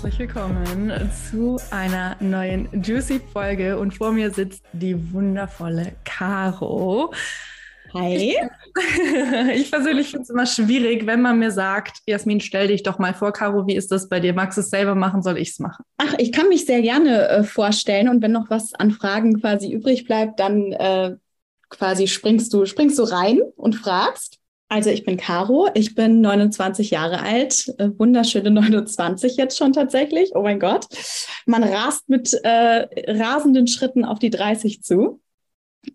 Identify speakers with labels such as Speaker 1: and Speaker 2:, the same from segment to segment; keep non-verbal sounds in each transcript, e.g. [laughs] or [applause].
Speaker 1: Herzlich willkommen zu einer neuen Juicy Folge und vor mir sitzt die wundervolle Caro.
Speaker 2: Hi.
Speaker 1: Ich, [laughs] ich persönlich finde es immer schwierig, wenn man mir sagt, Jasmin, stell dich doch mal vor, Caro, wie ist das bei dir? Magst du es selber machen, soll ich es machen?
Speaker 2: Ach, ich kann mich sehr gerne äh, vorstellen und wenn noch was an Fragen quasi übrig bleibt, dann äh, quasi springst du, springst du rein und fragst. Also ich bin Caro, ich bin 29 Jahre alt, äh, wunderschöne [laughs] 29 jetzt schon tatsächlich. Oh mein Gott. Man rast mit äh, rasenden Schritten auf die 30 zu.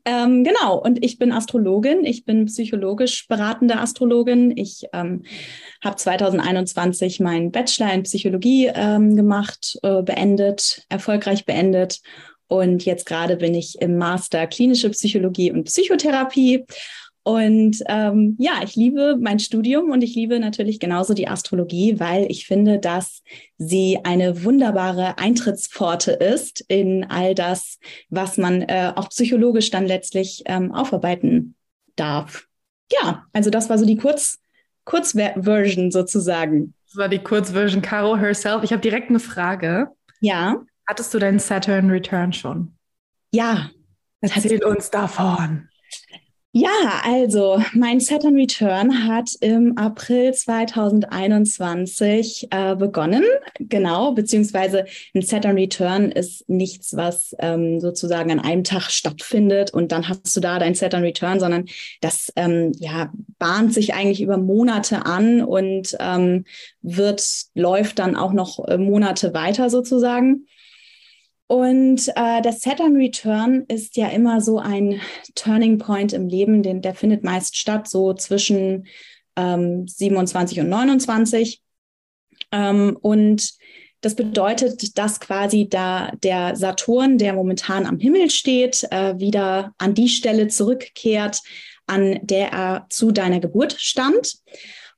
Speaker 2: Ähm, genau, und ich bin Astrologin, ich bin psychologisch beratende Astrologin. Ich ähm, habe 2021 meinen Bachelor in Psychologie ähm, gemacht, äh, beendet, erfolgreich beendet. Und jetzt gerade bin ich im Master Klinische Psychologie und Psychotherapie und ähm, ja, ich liebe mein Studium und ich liebe natürlich genauso die Astrologie, weil ich finde, dass sie eine wunderbare Eintrittspforte ist in all das, was man äh, auch psychologisch dann letztlich ähm, aufarbeiten darf. Ja, also das war so die Kurz Kurzversion sozusagen.
Speaker 1: Das war die Kurzversion Caro herself. Ich habe direkt eine Frage.
Speaker 2: Ja.
Speaker 1: Hattest du deinen Saturn Return schon?
Speaker 2: Ja.
Speaker 1: Erzähl uns davon.
Speaker 2: Ja, also mein Saturn Return hat im April 2021 äh, begonnen. Genau, beziehungsweise ein Saturn Return ist nichts, was ähm, sozusagen an einem Tag stattfindet und dann hast du da dein Saturn Return, sondern das ähm, ja, bahnt sich eigentlich über Monate an und ähm, wird, läuft dann auch noch äh, Monate weiter sozusagen. Und äh, der Saturn Return ist ja immer so ein Turning Point im Leben, den, der findet meist statt, so zwischen ähm, 27 und 29. Ähm, und das bedeutet, dass quasi da der Saturn, der momentan am Himmel steht, äh, wieder an die Stelle zurückkehrt, an der er zu deiner Geburt stand.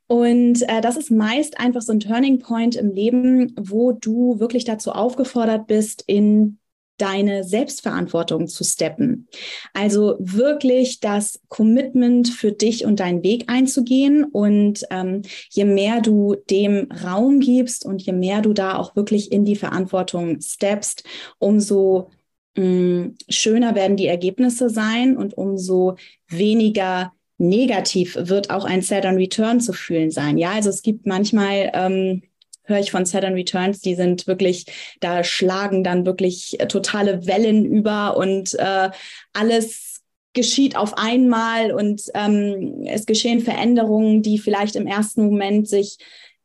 Speaker 2: Und äh, das ist meist einfach so ein Turning Point im Leben, wo du wirklich dazu aufgefordert bist, in deine Selbstverantwortung zu steppen. Also wirklich das Commitment für dich und deinen Weg einzugehen. Und ähm, je mehr du dem Raum gibst und je mehr du da auch wirklich in die Verantwortung steppst, umso mh, mm, schöner werden die Ergebnisse sein und umso weniger negativ wird auch ein Saturn Return zu fühlen sein. Ja, also es gibt manchmal, ähm, höre ich von Saturn Returns, die sind wirklich, da schlagen dann wirklich äh, totale Wellen über und äh, alles geschieht auf einmal und ähm, es geschehen Veränderungen, die vielleicht im ersten Moment sich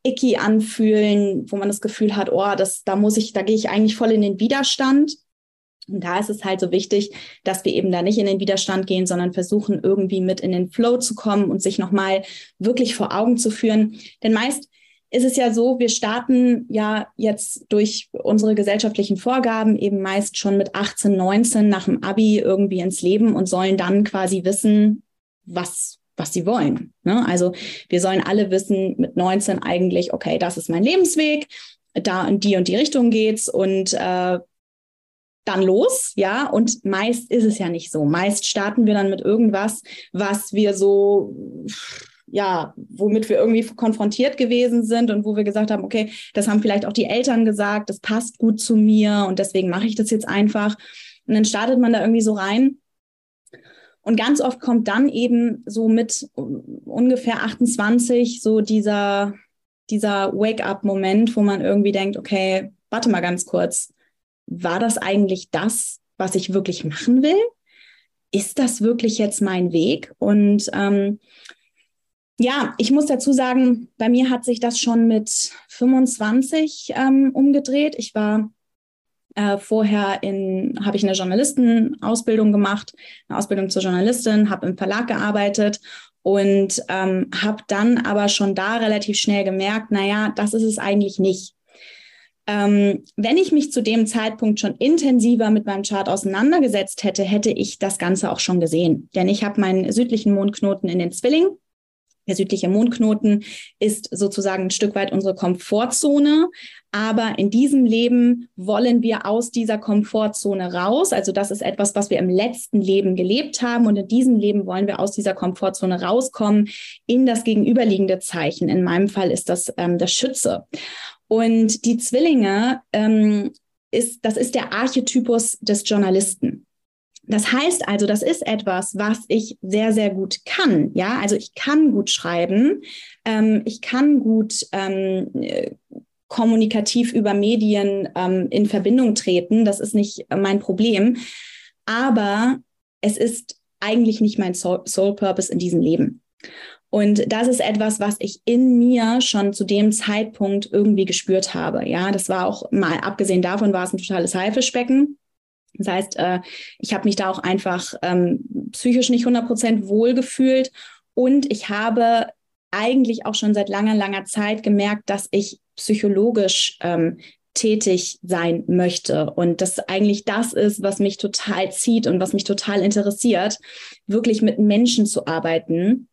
Speaker 2: icky anfühlen, wo man das Gefühl hat, oh, das, da muss ich, da gehe ich eigentlich voll in den Widerstand. Und da ist es halt so wichtig, dass wir eben da nicht in den Widerstand gehen, sondern versuchen irgendwie mit in den Flow zu kommen und sich nochmal wirklich vor Augen zu führen. Denn meist ist es ja so, wir starten ja jetzt durch unsere gesellschaftlichen Vorgaben eben meist schon mit 18, 19 nach dem Abi irgendwie ins Leben und sollen dann quasi wissen, was was sie wollen. Ne? Also wir sollen alle wissen mit 19 eigentlich, okay, das ist mein Lebensweg, da in die und die Richtung geht's und äh, dann los, ja, und meist ist es ja nicht so. Meist starten wir dann mit irgendwas, was wir so, ja, womit wir irgendwie konfrontiert gewesen sind und wo wir gesagt haben, okay, das haben vielleicht auch die Eltern gesagt, das passt gut zu mir und deswegen mache ich das jetzt einfach. Und dann startet man da irgendwie so rein. Und ganz oft kommt dann eben so mit ungefähr 28 so dieser, dieser Wake-up-Moment, wo man irgendwie denkt, okay, warte mal ganz kurz war das eigentlich das, was ich wirklich machen will? Ist das wirklich jetzt mein Weg? Und ähm, ja, ich muss dazu sagen, bei mir hat sich das schon mit 25 ähm, umgedreht. Ich war äh, vorher in, habe ich eine Journalistenausbildung gemacht, eine Ausbildung zur Journalistin, habe im Verlag gearbeitet und ähm, habe dann aber schon da relativ schnell gemerkt, naja, das ist es eigentlich nicht. Ähm, wenn ich mich zu dem Zeitpunkt schon intensiver mit meinem Chart auseinandergesetzt hätte, hätte ich das Ganze auch schon gesehen. Denn ich habe meinen südlichen Mondknoten in den Zwilling der südliche Mondknoten ist sozusagen ein Stück weit unsere Komfortzone. Aber in diesem Leben wollen wir aus dieser Komfortzone raus. Also das ist etwas, was wir im letzten Leben gelebt haben. Und in diesem Leben wollen wir aus dieser Komfortzone rauskommen in das gegenüberliegende Zeichen. In meinem Fall ist das ähm, das Schütze. Und die Zwillinge ähm, ist, das ist der Archetypus des Journalisten. Das heißt also, das ist etwas, was ich sehr, sehr gut kann. Ja, also ich kann gut schreiben, ähm, ich kann gut ähm, kommunikativ über Medien ähm, in Verbindung treten. Das ist nicht mein Problem. Aber es ist eigentlich nicht mein Soul, Soul Purpose in diesem Leben. Und das ist etwas, was ich in mir schon zu dem Zeitpunkt irgendwie gespürt habe. Ja, das war auch mal abgesehen davon war es ein totales Haifischbecken. Das heißt, äh, ich habe mich da auch einfach ähm, psychisch nicht 100 Prozent wohl gefühlt und ich habe eigentlich auch schon seit langer, langer Zeit gemerkt, dass ich psychologisch ähm, tätig sein möchte und das eigentlich das ist, was mich total zieht und was mich total interessiert, wirklich mit Menschen zu arbeiten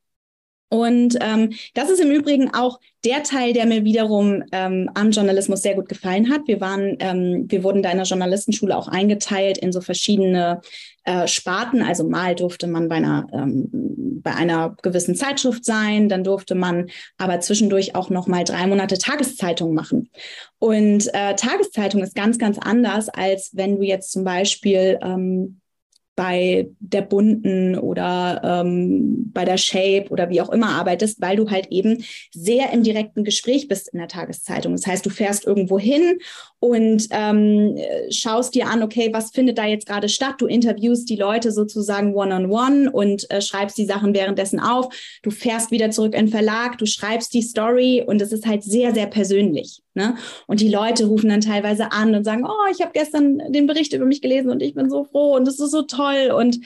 Speaker 2: und ähm, das ist im Übrigen auch der Teil, der mir wiederum ähm, am Journalismus sehr gut gefallen hat. Wir waren, ähm, wir wurden da in der Journalistenschule auch eingeteilt in so verschiedene äh, Sparten. Also mal durfte man bei einer ähm, bei einer gewissen Zeitschrift sein, dann durfte man aber zwischendurch auch noch mal drei Monate Tageszeitung machen. Und äh, Tageszeitung ist ganz ganz anders als wenn du jetzt zum Beispiel ähm, bei der Bunten oder ähm, bei der Shape oder wie auch immer arbeitest, weil du halt eben sehr im direkten Gespräch bist in der Tageszeitung. Das heißt, du fährst irgendwo hin und ähm, schaust dir an, okay, was findet da jetzt gerade statt? Du interviewst die Leute sozusagen one-on-one -on -one und äh, schreibst die Sachen währenddessen auf. Du fährst wieder zurück in den Verlag, du schreibst die Story und es ist halt sehr, sehr persönlich. Ne? Und die Leute rufen dann teilweise an und sagen, oh, ich habe gestern den Bericht über mich gelesen und ich bin so froh und es ist so toll. Und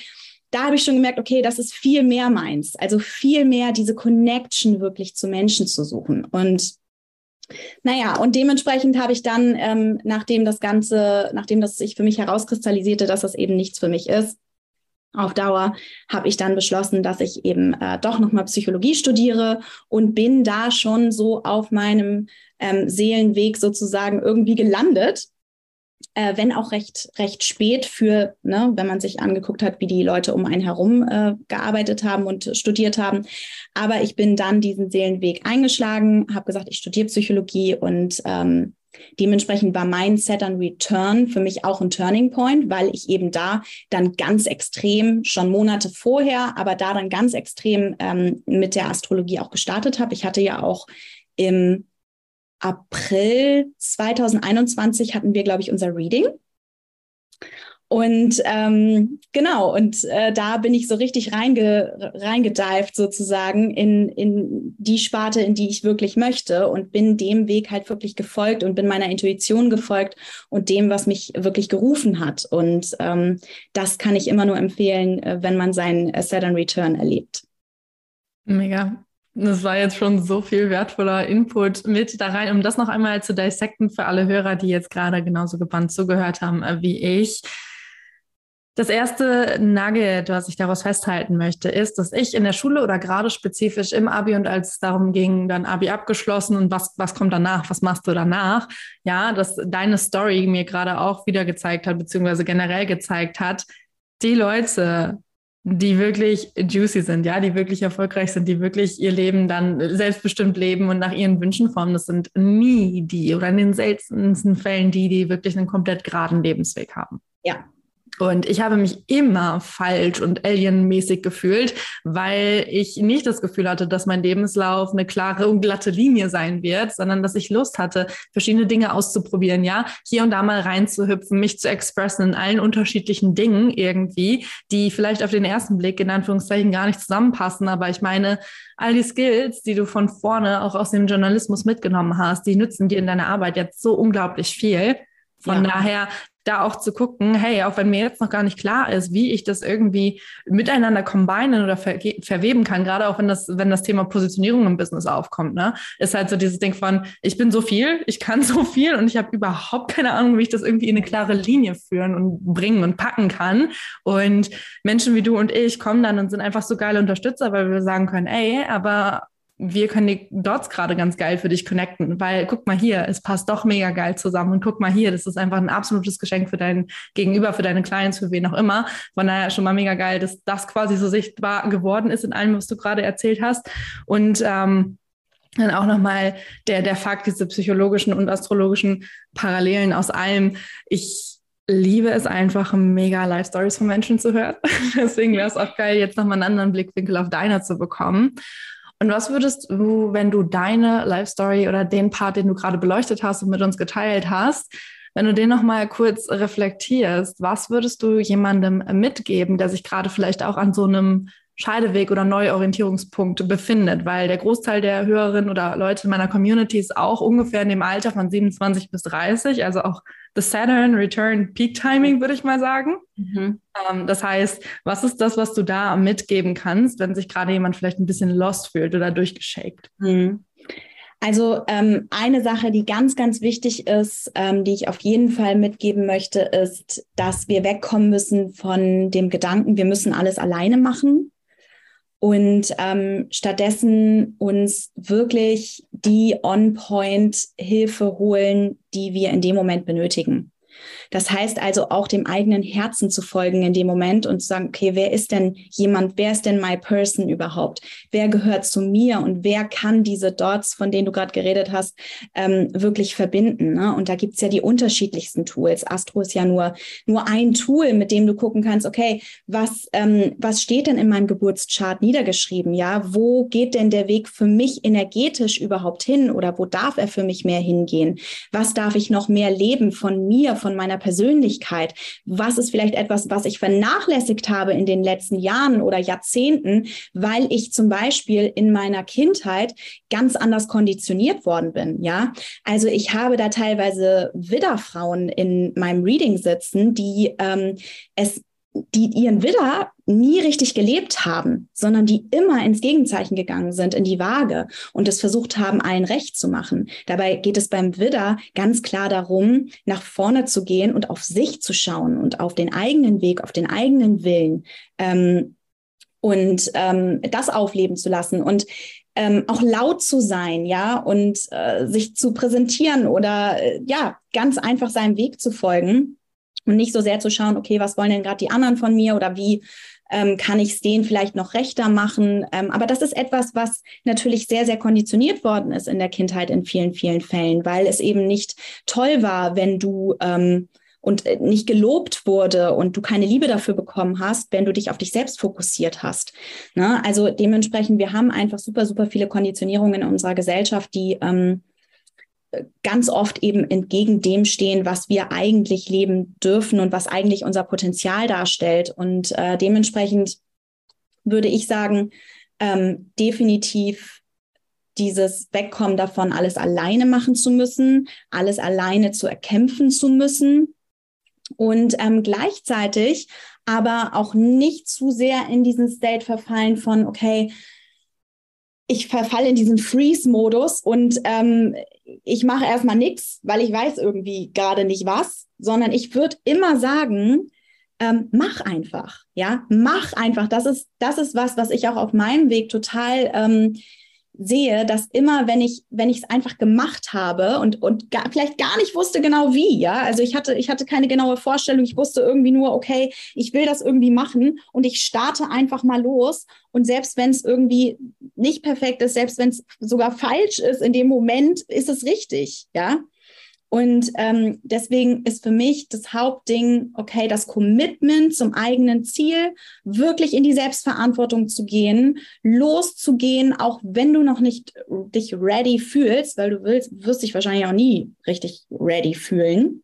Speaker 2: da habe ich schon gemerkt, okay, das ist viel mehr meins. Also viel mehr diese Connection wirklich zu Menschen zu suchen. Und naja, und dementsprechend habe ich dann, ähm, nachdem das Ganze, nachdem das sich für mich herauskristallisierte, dass das eben nichts für mich ist, auf Dauer habe ich dann beschlossen, dass ich eben äh, doch nochmal Psychologie studiere und bin da schon so auf meinem ähm, Seelenweg sozusagen irgendwie gelandet. Äh, wenn auch recht, recht spät für, ne, wenn man sich angeguckt hat, wie die Leute um einen herum äh, gearbeitet haben und studiert haben. Aber ich bin dann diesen Seelenweg eingeschlagen, habe gesagt, ich studiere Psychologie und ähm, Dementsprechend war mein and Return für mich auch ein Turning Point, weil ich eben da dann ganz extrem schon Monate vorher, aber da dann ganz extrem ähm, mit der Astrologie auch gestartet habe. Ich hatte ja auch im April 2021 hatten wir, glaube ich, unser Reading. Und ähm, genau, und äh, da bin ich so richtig reinge, reingedived sozusagen in, in die Sparte, in die ich wirklich möchte und bin dem Weg halt wirklich gefolgt und bin meiner Intuition gefolgt und dem, was mich wirklich gerufen hat. Und ähm, das kann ich immer nur empfehlen, äh, wenn man seinen äh, Saturn Return erlebt.
Speaker 1: Mega. Das war jetzt schon so viel wertvoller Input mit da rein, um das noch einmal zu dissecten für alle Hörer, die jetzt gerade genauso gebannt zugehört haben äh, wie ich. Das erste Nugget, was ich daraus festhalten möchte, ist, dass ich in der Schule oder gerade spezifisch im Abi und als es darum ging, dann Abi abgeschlossen und was, was kommt danach, was machst du danach, ja, dass deine Story mir gerade auch wieder gezeigt hat, beziehungsweise generell gezeigt hat, die Leute, die wirklich juicy sind, ja, die wirklich erfolgreich sind, die wirklich ihr Leben dann selbstbestimmt leben und nach ihren Wünschen formen, das sind nie die oder in den seltensten Fällen die, die wirklich einen komplett geraden Lebensweg haben.
Speaker 2: Ja,
Speaker 1: und ich habe mich immer falsch und alienmäßig gefühlt, weil ich nicht das Gefühl hatte, dass mein Lebenslauf eine klare und glatte Linie sein wird, sondern dass ich Lust hatte, verschiedene Dinge auszuprobieren, ja, hier und da mal reinzuhüpfen, mich zu expressen in allen unterschiedlichen Dingen irgendwie, die vielleicht auf den ersten Blick in Anführungszeichen gar nicht zusammenpassen. Aber ich meine, all die Skills, die du von vorne auch aus dem Journalismus mitgenommen hast, die nützen dir in deiner Arbeit jetzt so unglaublich viel. Von ja. daher da auch zu gucken, hey, auch wenn mir jetzt noch gar nicht klar ist, wie ich das irgendwie miteinander kombinieren oder ver verweben kann, gerade auch wenn das, wenn das Thema Positionierung im Business aufkommt, ne, ist halt so dieses Ding von, ich bin so viel, ich kann so viel und ich habe überhaupt keine Ahnung, wie ich das irgendwie in eine klare Linie führen und bringen und packen kann. Und Menschen wie du und ich kommen dann und sind einfach so geile Unterstützer, weil wir sagen können, ey, aber wir können die Dots gerade ganz geil für dich connecten, weil guck mal hier, es passt doch mega geil zusammen und guck mal hier, das ist einfach ein absolutes Geschenk für dein Gegenüber, für deine Clients, für wen auch immer. Von daher schon mal mega geil, dass das quasi so sichtbar geworden ist in allem, was du gerade erzählt hast. Und ähm, dann auch nochmal der, der Fakt, diese psychologischen und astrologischen Parallelen aus allem. Ich liebe es einfach, mega Life Stories von Menschen zu hören. [laughs] Deswegen wäre es auch geil, jetzt nochmal einen anderen Blickwinkel auf deiner zu bekommen. Und was würdest du, wenn du deine Life Story oder den Part, den du gerade beleuchtet hast und mit uns geteilt hast, wenn du den nochmal kurz reflektierst, was würdest du jemandem mitgeben, der sich gerade vielleicht auch an so einem Scheideweg oder Neuorientierungspunkt befindet, weil der Großteil der Hörerinnen oder Leute in meiner Community ist auch ungefähr in dem Alter von 27 bis 30, also auch the Saturn Return Peak Timing, würde ich mal sagen. Mhm. Ähm, das heißt, was ist das, was du da mitgeben kannst, wenn sich gerade jemand vielleicht ein bisschen lost fühlt oder durchgeschakt? Mhm.
Speaker 2: Also ähm, eine Sache, die ganz, ganz wichtig ist, ähm, die ich auf jeden Fall mitgeben möchte, ist, dass wir wegkommen müssen von dem Gedanken, wir müssen alles alleine machen und ähm, stattdessen uns wirklich die On-Point-Hilfe holen, die wir in dem Moment benötigen. Das heißt also auch dem eigenen Herzen zu folgen in dem Moment und zu sagen, okay, wer ist denn jemand, wer ist denn my person überhaupt? Wer gehört zu mir und wer kann diese Dots, von denen du gerade geredet hast, ähm, wirklich verbinden? Ne? Und da gibt's ja die unterschiedlichsten Tools. Astro ist ja nur, nur ein Tool, mit dem du gucken kannst, okay, was, ähm, was steht denn in meinem Geburtschart niedergeschrieben? Ja, wo geht denn der Weg für mich energetisch überhaupt hin oder wo darf er für mich mehr hingehen? Was darf ich noch mehr leben von mir, von meiner Persönlichkeit? Was ist vielleicht etwas, was ich vernachlässigt habe in den letzten Jahren oder Jahrzehnten, weil ich zum Beispiel in meiner Kindheit ganz anders konditioniert worden bin? Ja, also ich habe da teilweise Widderfrauen in meinem Reading sitzen, die ähm, es die ihren Widder nie richtig gelebt haben, sondern die immer ins Gegenzeichen gegangen sind, in die Waage und es versucht haben, allen recht zu machen. Dabei geht es beim Widder ganz klar darum, nach vorne zu gehen und auf sich zu schauen und auf den eigenen Weg, auf den eigenen Willen ähm, und ähm, das aufleben zu lassen und ähm, auch laut zu sein, ja, und äh, sich zu präsentieren oder äh, ja, ganz einfach seinem Weg zu folgen und nicht so sehr zu schauen, okay, was wollen denn gerade die anderen von mir oder wie ähm, kann ich es denen vielleicht noch rechter machen. Ähm, aber das ist etwas, was natürlich sehr, sehr konditioniert worden ist in der Kindheit in vielen, vielen Fällen, weil es eben nicht toll war, wenn du ähm, und äh, nicht gelobt wurde und du keine Liebe dafür bekommen hast, wenn du dich auf dich selbst fokussiert hast. Ne? Also dementsprechend, wir haben einfach super, super viele Konditionierungen in unserer Gesellschaft, die ähm, ganz oft eben entgegen dem stehen, was wir eigentlich leben dürfen und was eigentlich unser Potenzial darstellt. Und äh, dementsprechend würde ich sagen, ähm, definitiv dieses Wegkommen davon, alles alleine machen zu müssen, alles alleine zu erkämpfen zu müssen und ähm, gleichzeitig aber auch nicht zu sehr in diesen State verfallen von, okay, ich verfalle in diesen Freeze-Modus und ähm, ich mache erstmal nichts, weil ich weiß irgendwie gerade nicht was, sondern ich würde immer sagen, ähm, mach einfach, ja, mach einfach. Das ist, das ist was, was ich auch auf meinem Weg total ähm, sehe, dass immer, wenn ich, wenn ich es einfach gemacht habe und, und gar, vielleicht gar nicht wusste genau wie, ja, also ich hatte, ich hatte keine genaue Vorstellung, ich wusste irgendwie nur, okay, ich will das irgendwie machen und ich starte einfach mal los. Und selbst wenn es irgendwie nicht perfekt ist, selbst wenn es sogar falsch ist, in dem Moment ist es richtig, ja. Und ähm, deswegen ist für mich das Hauptding, okay, das Commitment zum eigenen Ziel, wirklich in die Selbstverantwortung zu gehen, loszugehen, auch wenn du noch nicht dich ready fühlst, weil du willst, wirst dich wahrscheinlich auch nie richtig ready fühlen.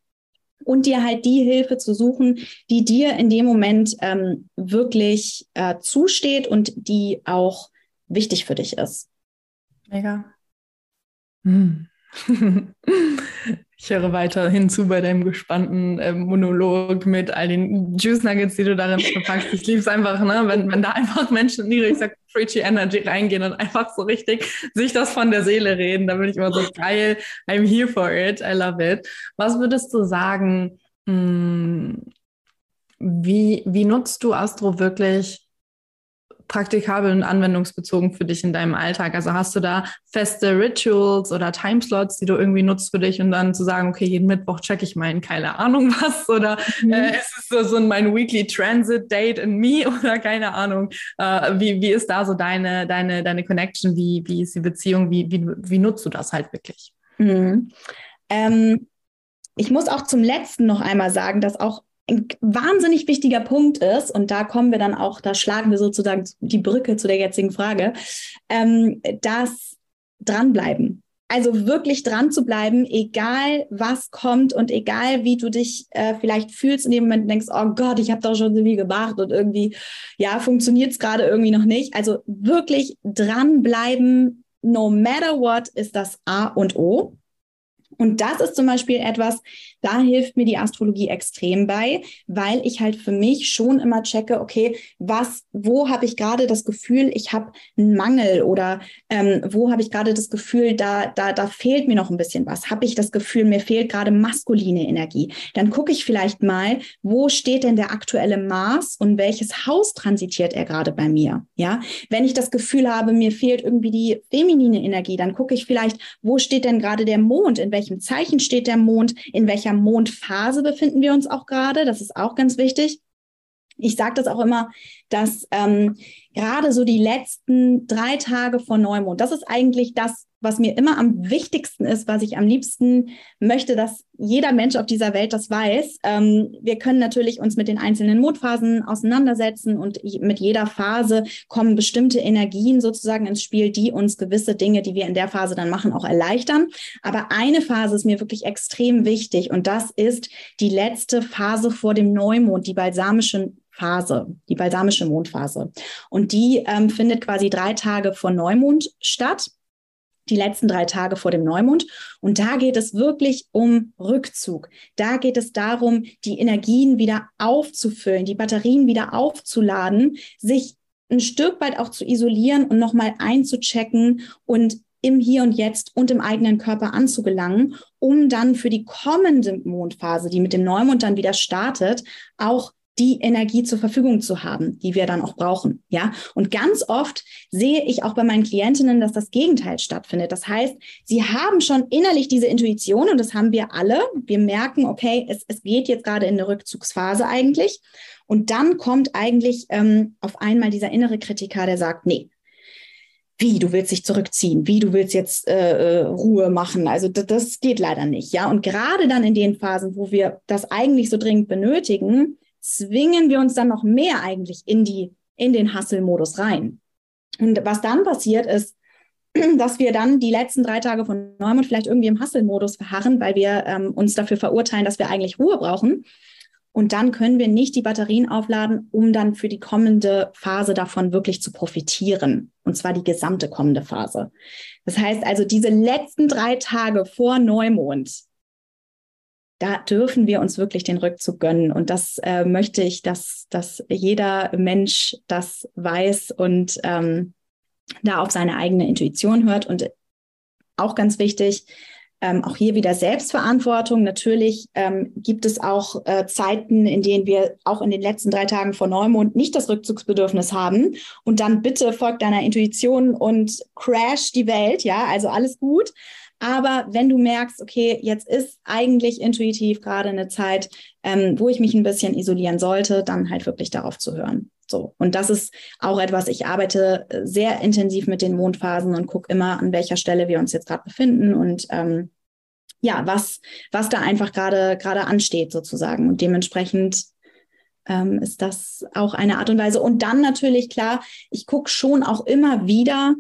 Speaker 2: Und dir halt die Hilfe zu suchen, die dir in dem Moment ähm, wirklich äh, zusteht und die auch wichtig für dich ist.
Speaker 1: Mega. Hm. [laughs] [laughs] Ich höre weiter hinzu bei deinem gespannten äh, Monolog mit all den Juice Nuggets, die du darin verpackst. Ich liebe es einfach, ne? wenn, wenn da einfach Menschen in ihre, ich sag, preachy Energy reingehen und einfach so richtig sich das von der Seele reden. Da bin ich immer so geil. I'm here for it. I love it. Was würdest du sagen, mh, hm, wie, wie nutzt du Astro wirklich praktikabel und anwendungsbezogen für dich in deinem Alltag? Also hast du da feste Rituals oder Timeslots, die du irgendwie nutzt für dich und dann zu sagen, okay, jeden Mittwoch checke ich in keine Ahnung [laughs] was oder mhm. äh, ist es so, so mein Weekly Transit Date in me [laughs] oder keine Ahnung. Äh, wie, wie ist da so deine, deine, deine Connection? Wie, wie ist die Beziehung? Wie, wie, wie nutzt du das halt wirklich?
Speaker 2: Mhm. Ähm, ich muss auch zum letzten noch einmal sagen, dass auch ein wahnsinnig wichtiger Punkt ist, und da kommen wir dann auch, da schlagen wir sozusagen die Brücke zu der jetzigen Frage, ähm, das dranbleiben. Also wirklich dran zu bleiben, egal was kommt und egal wie du dich äh, vielleicht fühlst in dem Moment denkst, oh Gott, ich habe doch schon so viel gemacht und irgendwie, ja, funktioniert es gerade irgendwie noch nicht. Also wirklich dranbleiben, no matter what, ist das A und O. Und das ist zum Beispiel etwas, da hilft mir die Astrologie extrem bei, weil ich halt für mich schon immer checke, okay, was, wo habe ich gerade das Gefühl, ich habe einen Mangel oder ähm, wo habe ich gerade das Gefühl, da, da, da fehlt mir noch ein bisschen was. Habe ich das Gefühl, mir fehlt gerade maskuline Energie. Dann gucke ich vielleicht mal, wo steht denn der aktuelle Mars und welches Haus transitiert er gerade bei mir? Ja, wenn ich das Gefühl habe, mir fehlt irgendwie die feminine Energie, dann gucke ich vielleicht, wo steht denn gerade der Mond, in welchem welchem Zeichen steht der Mond, in welcher Mondphase befinden wir uns auch gerade. Das ist auch ganz wichtig. Ich sage das auch immer, dass ähm, gerade so die letzten drei Tage vor Neumond, das ist eigentlich das, was mir immer am wichtigsten ist, was ich am liebsten möchte, dass jeder Mensch auf dieser Welt das weiß. Ähm, wir können natürlich uns mit den einzelnen Mondphasen auseinandersetzen und mit jeder Phase kommen bestimmte Energien sozusagen ins Spiel, die uns gewisse Dinge, die wir in der Phase dann machen, auch erleichtern. Aber eine Phase ist mir wirklich extrem wichtig und das ist die letzte Phase vor dem Neumond, die balsamische Phase, die balsamische Mondphase. Und die ähm, findet quasi drei Tage vor Neumond statt die letzten drei Tage vor dem Neumond. Und da geht es wirklich um Rückzug. Da geht es darum, die Energien wieder aufzufüllen, die Batterien wieder aufzuladen, sich ein Stück weit auch zu isolieren und nochmal einzuchecken und im Hier und Jetzt und im eigenen Körper anzugelangen, um dann für die kommende Mondphase, die mit dem Neumond dann wieder startet, auch die Energie zur Verfügung zu haben, die wir dann auch brauchen. Ja, und ganz oft sehe ich auch bei meinen Klientinnen, dass das Gegenteil stattfindet. Das heißt, sie haben schon innerlich diese Intuition und das haben wir alle. Wir merken, okay, es, es geht jetzt gerade in eine Rückzugsphase eigentlich. Und dann kommt eigentlich ähm, auf einmal dieser innere Kritiker, der sagt, nee, wie du willst dich zurückziehen, wie du willst jetzt äh, äh Ruhe machen. Also das, das geht leider nicht, ja. Und gerade dann in den Phasen, wo wir das eigentlich so dringend benötigen, zwingen wir uns dann noch mehr eigentlich in die, in den Hustle-Modus rein. Und was dann passiert ist, [clears throat] dass wir dann die letzten drei Tage von Neumond vielleicht irgendwie im Hustle-Modus verharren, weil wir ähm, uns dafür verurteilen, dass wir eigentlich Ruhe brauchen. Und dann können wir nicht die Batterien aufladen, um dann für die kommende Phase davon wirklich zu profitieren. Und zwar die gesamte kommende Phase. Das heißt also, diese letzten drei Tage vor Neumond, da dürfen wir uns wirklich den Rückzug gönnen. Und das äh, möchte ich, dass, dass jeder Mensch das weiß und ähm, da auf seine eigene Intuition hört. Und auch ganz wichtig, ähm, auch hier wieder Selbstverantwortung. Natürlich ähm, gibt es auch äh, Zeiten, in denen wir auch in den letzten drei Tagen vor Neumond nicht das Rückzugsbedürfnis haben. Und dann bitte folgt deiner Intuition und crash die Welt. Ja, also alles gut. Aber wenn du merkst, okay, jetzt ist eigentlich intuitiv gerade eine Zeit, ähm, wo ich mich ein bisschen isolieren sollte, dann halt wirklich darauf zu hören. So. Und das ist auch etwas, ich arbeite sehr intensiv mit den Mondphasen und gucke immer, an welcher Stelle wir uns jetzt gerade befinden und ähm, ja, was, was da einfach gerade gerade ansteht sozusagen. Und dementsprechend ähm, ist das auch eine Art und Weise. Und dann natürlich klar, ich gucke schon auch immer wieder,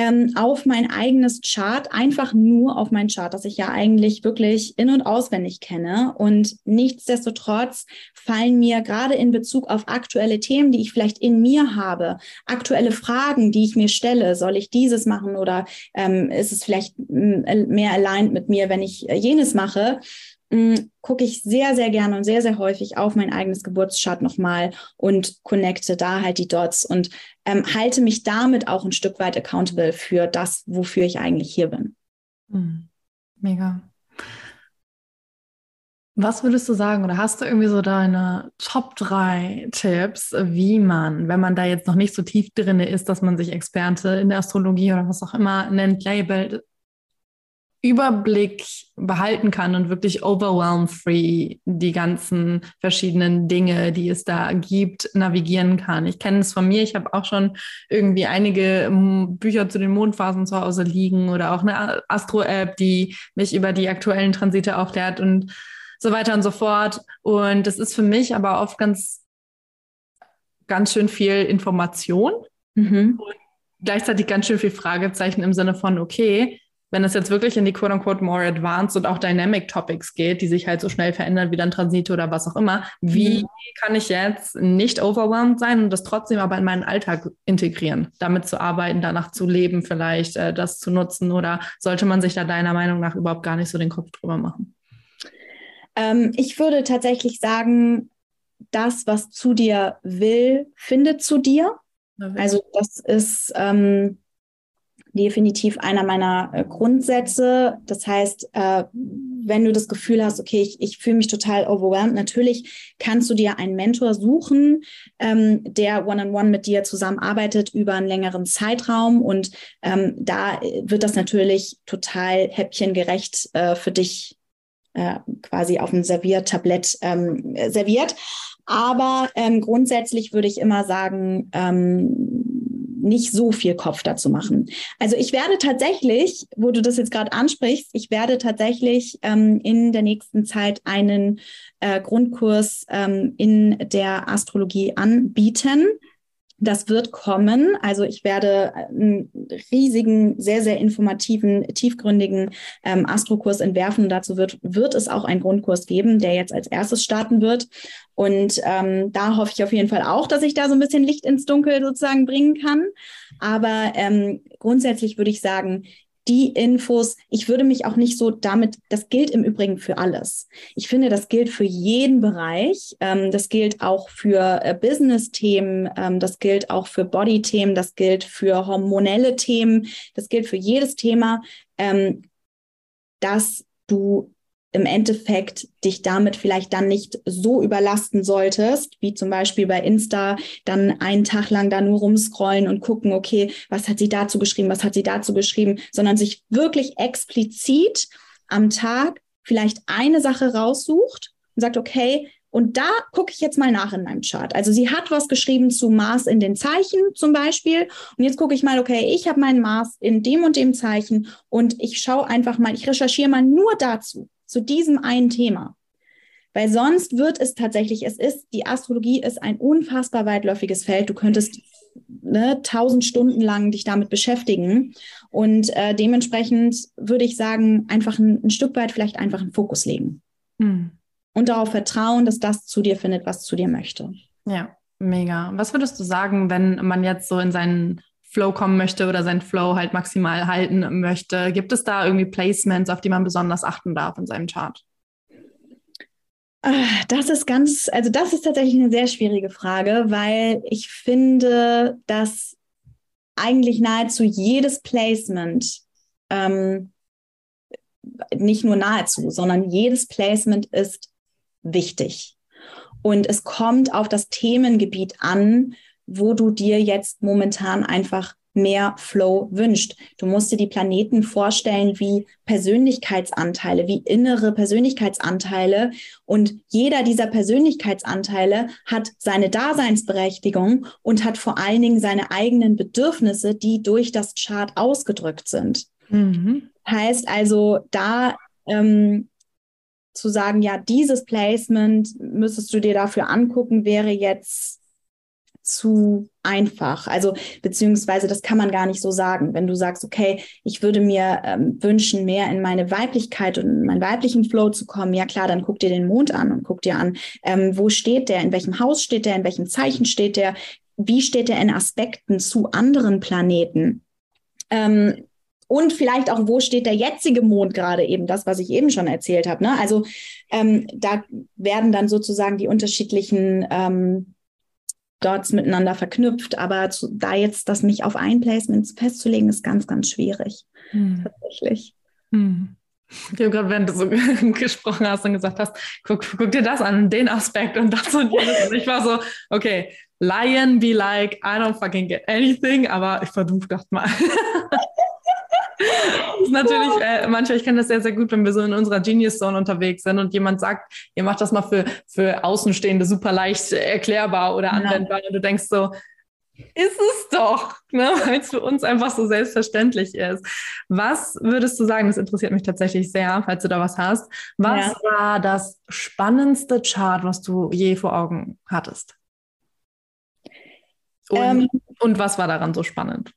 Speaker 2: ähm, auf mein eigenes Chart, einfach nur auf mein Chart, das ich ja eigentlich wirklich in- und auswendig kenne. Und nichtsdestotrotz fallen mir gerade in Bezug auf aktuelle Themen, die ich vielleicht in mir habe, aktuelle Fragen, die ich mir stelle, soll ich dieses machen oder ähm, ist es vielleicht mehr aligned mit mir, wenn ich äh, jenes mache, gucke ich sehr, sehr gerne und sehr, sehr häufig auf mein eigenes Geburtschart nochmal und connecte da halt die Dots und ähm, halte mich damit auch ein Stück weit accountable für das, wofür ich eigentlich hier bin.
Speaker 1: Mhm. Mega. Was würdest du sagen, oder hast du irgendwie so deine Top 3 Tipps, wie man, wenn man da jetzt noch nicht so tief drin ist, dass man sich Experte in der Astrologie oder was auch immer nennt, labelt, Überblick behalten kann und wirklich overwhelm-free die ganzen verschiedenen Dinge, die es da gibt, navigieren kann. Ich kenne es von mir. Ich habe auch schon irgendwie einige Bücher zu den Mondphasen zu Hause liegen oder auch eine Astro-App, die mich über die aktuellen Transite aufklärt und so weiter und so fort. Und das ist für mich aber oft ganz, ganz schön viel Information mhm. und gleichzeitig ganz schön viel Fragezeichen im Sinne von, okay, wenn es jetzt wirklich in die quote-unquote more advanced und auch dynamic Topics geht, die sich halt so schnell verändern wie dann Transite oder was auch immer, wie mhm. kann ich jetzt nicht overwhelmed sein und das trotzdem aber in meinen Alltag integrieren, damit zu arbeiten, danach zu leben, vielleicht äh, das zu nutzen oder sollte man sich da deiner Meinung nach überhaupt gar nicht so den Kopf drüber machen?
Speaker 2: Ähm, ich würde tatsächlich sagen, das, was zu dir will, findet zu dir. Also das ist ähm, definitiv einer meiner äh, Grundsätze. Das heißt, äh, wenn du das Gefühl hast, okay, ich, ich fühle mich total overwhelmed, natürlich kannst du dir einen Mentor suchen, ähm, der one-on-one -on -one mit dir zusammenarbeitet über einen längeren Zeitraum. Und ähm, da wird das natürlich total häppchengerecht äh, für dich äh, quasi auf dem Serviertablett ähm, serviert. Aber ähm, grundsätzlich würde ich immer sagen, ähm, nicht so viel Kopf dazu machen. Also ich werde tatsächlich, wo du das jetzt gerade ansprichst, ich werde tatsächlich ähm, in der nächsten Zeit einen äh, Grundkurs ähm, in der Astrologie anbieten. Das wird kommen. Also ich werde einen riesigen, sehr, sehr informativen, tiefgründigen ähm, Astrokurs entwerfen. Dazu wird, wird es auch einen Grundkurs geben, der jetzt als erstes starten wird. Und ähm, da hoffe ich auf jeden Fall auch, dass ich da so ein bisschen Licht ins Dunkel sozusagen bringen kann. Aber ähm, grundsätzlich würde ich sagen, die Infos, ich würde mich auch nicht so damit, das gilt im Übrigen für alles. Ich finde, das gilt für jeden Bereich. Ähm, das gilt auch für äh, Business-Themen, ähm, das gilt auch für Body-Themen, das gilt für hormonelle Themen, das gilt für jedes Thema, ähm, dass du im Endeffekt dich damit vielleicht dann nicht so überlasten solltest, wie zum Beispiel bei Insta, dann einen Tag lang da nur rumscrollen und gucken, okay, was hat sie dazu geschrieben, was hat sie dazu geschrieben, sondern sich wirklich explizit am Tag vielleicht eine Sache raussucht und sagt, okay, und da gucke ich jetzt mal nach in meinem Chart. Also sie hat was geschrieben zu Mars in den Zeichen zum Beispiel. Und jetzt gucke ich mal, okay, ich habe meinen Mars in dem und dem Zeichen und ich schaue einfach mal, ich recherchiere mal nur dazu zu diesem einen Thema. Weil sonst wird es tatsächlich, es ist, die Astrologie ist ein unfassbar weitläufiges Feld. Du könntest ne, tausend Stunden lang dich damit beschäftigen. Und äh, dementsprechend würde ich sagen, einfach ein, ein, Stück weit vielleicht einfach einen Fokus legen. Mhm. Und darauf vertrauen, dass das zu dir findet, was zu dir möchte.
Speaker 1: Ja, mega. Was würdest du sagen, wenn man jetzt so in seinen Flow kommen möchte oder seinen Flow halt maximal halten möchte. Gibt es da irgendwie Placements, auf die man besonders achten darf in seinem Chart?
Speaker 2: Ah, das ist ganz, also das ist tatsächlich eine sehr schwierige Frage, weil ich finde, dass eigentlich nahezu jedes Placement, ähm, nicht nur nahezu, sondern jedes Placement ist wichtig. Und es kommt auf das Themengebiet an, wo du dir jetzt momentan einfach mehr Flow wünscht. Du musst dir die Planeten vorstellen wie Persönlichkeitsanteile, wie innere Persönlichkeitsanteile. Und jeder dieser Persönlichkeitsanteile hat seine Daseinsberechtigung und hat vor allen Dingen seine eigenen Bedürfnisse, die durch das Chart ausgedrückt sind. Mhm. Heißt also, da ähm, zu sagen, ja, dieses Placement müsstest du dir dafür angucken, wäre jetzt zu einfach. Also beziehungsweise das kann man gar nicht so sagen. Wenn du sagst, okay, ich würde mir ähm, wünschen, mehr in meine Weiblichkeit und in meinen weiblichen Flow zu kommen, ja klar, dann guck dir den Mond an und guck dir an, ähm, wo steht der, in welchem Haus steht der, in welchem Zeichen steht der, wie steht der in Aspekten zu anderen Planeten. Ähm, und vielleicht auch, wo steht der jetzige Mond gerade eben, das, was ich eben schon erzählt habe. Ne? Also ähm, da werden dann sozusagen die unterschiedlichen ähm, Dots miteinander verknüpft, aber zu, da jetzt das mich auf ein Placement festzulegen, ist ganz, ganz schwierig. Hm. Tatsächlich.
Speaker 1: Hm. Ich habe gerade, während du so [laughs] gesprochen hast und gesagt hast, guck, guck dir das an, den Aspekt und das und jenes. Und ich war so, okay, Lion be like, I don't fucking get anything, aber ich versuche das mal. [laughs] Das ist natürlich, äh, manchmal, ich kenne das sehr, sehr gut, wenn wir so in unserer Genius Zone unterwegs sind und jemand sagt, ihr macht das mal für, für Außenstehende super leicht erklärbar oder anwendbar ja. und du denkst so, ist es doch, ne? weil es für uns einfach so selbstverständlich ist. Was würdest du sagen, das interessiert mich tatsächlich sehr, falls du da was hast, was ja. war das spannendste Chart, was du je vor Augen hattest? Und, ähm, und was war daran so spannend?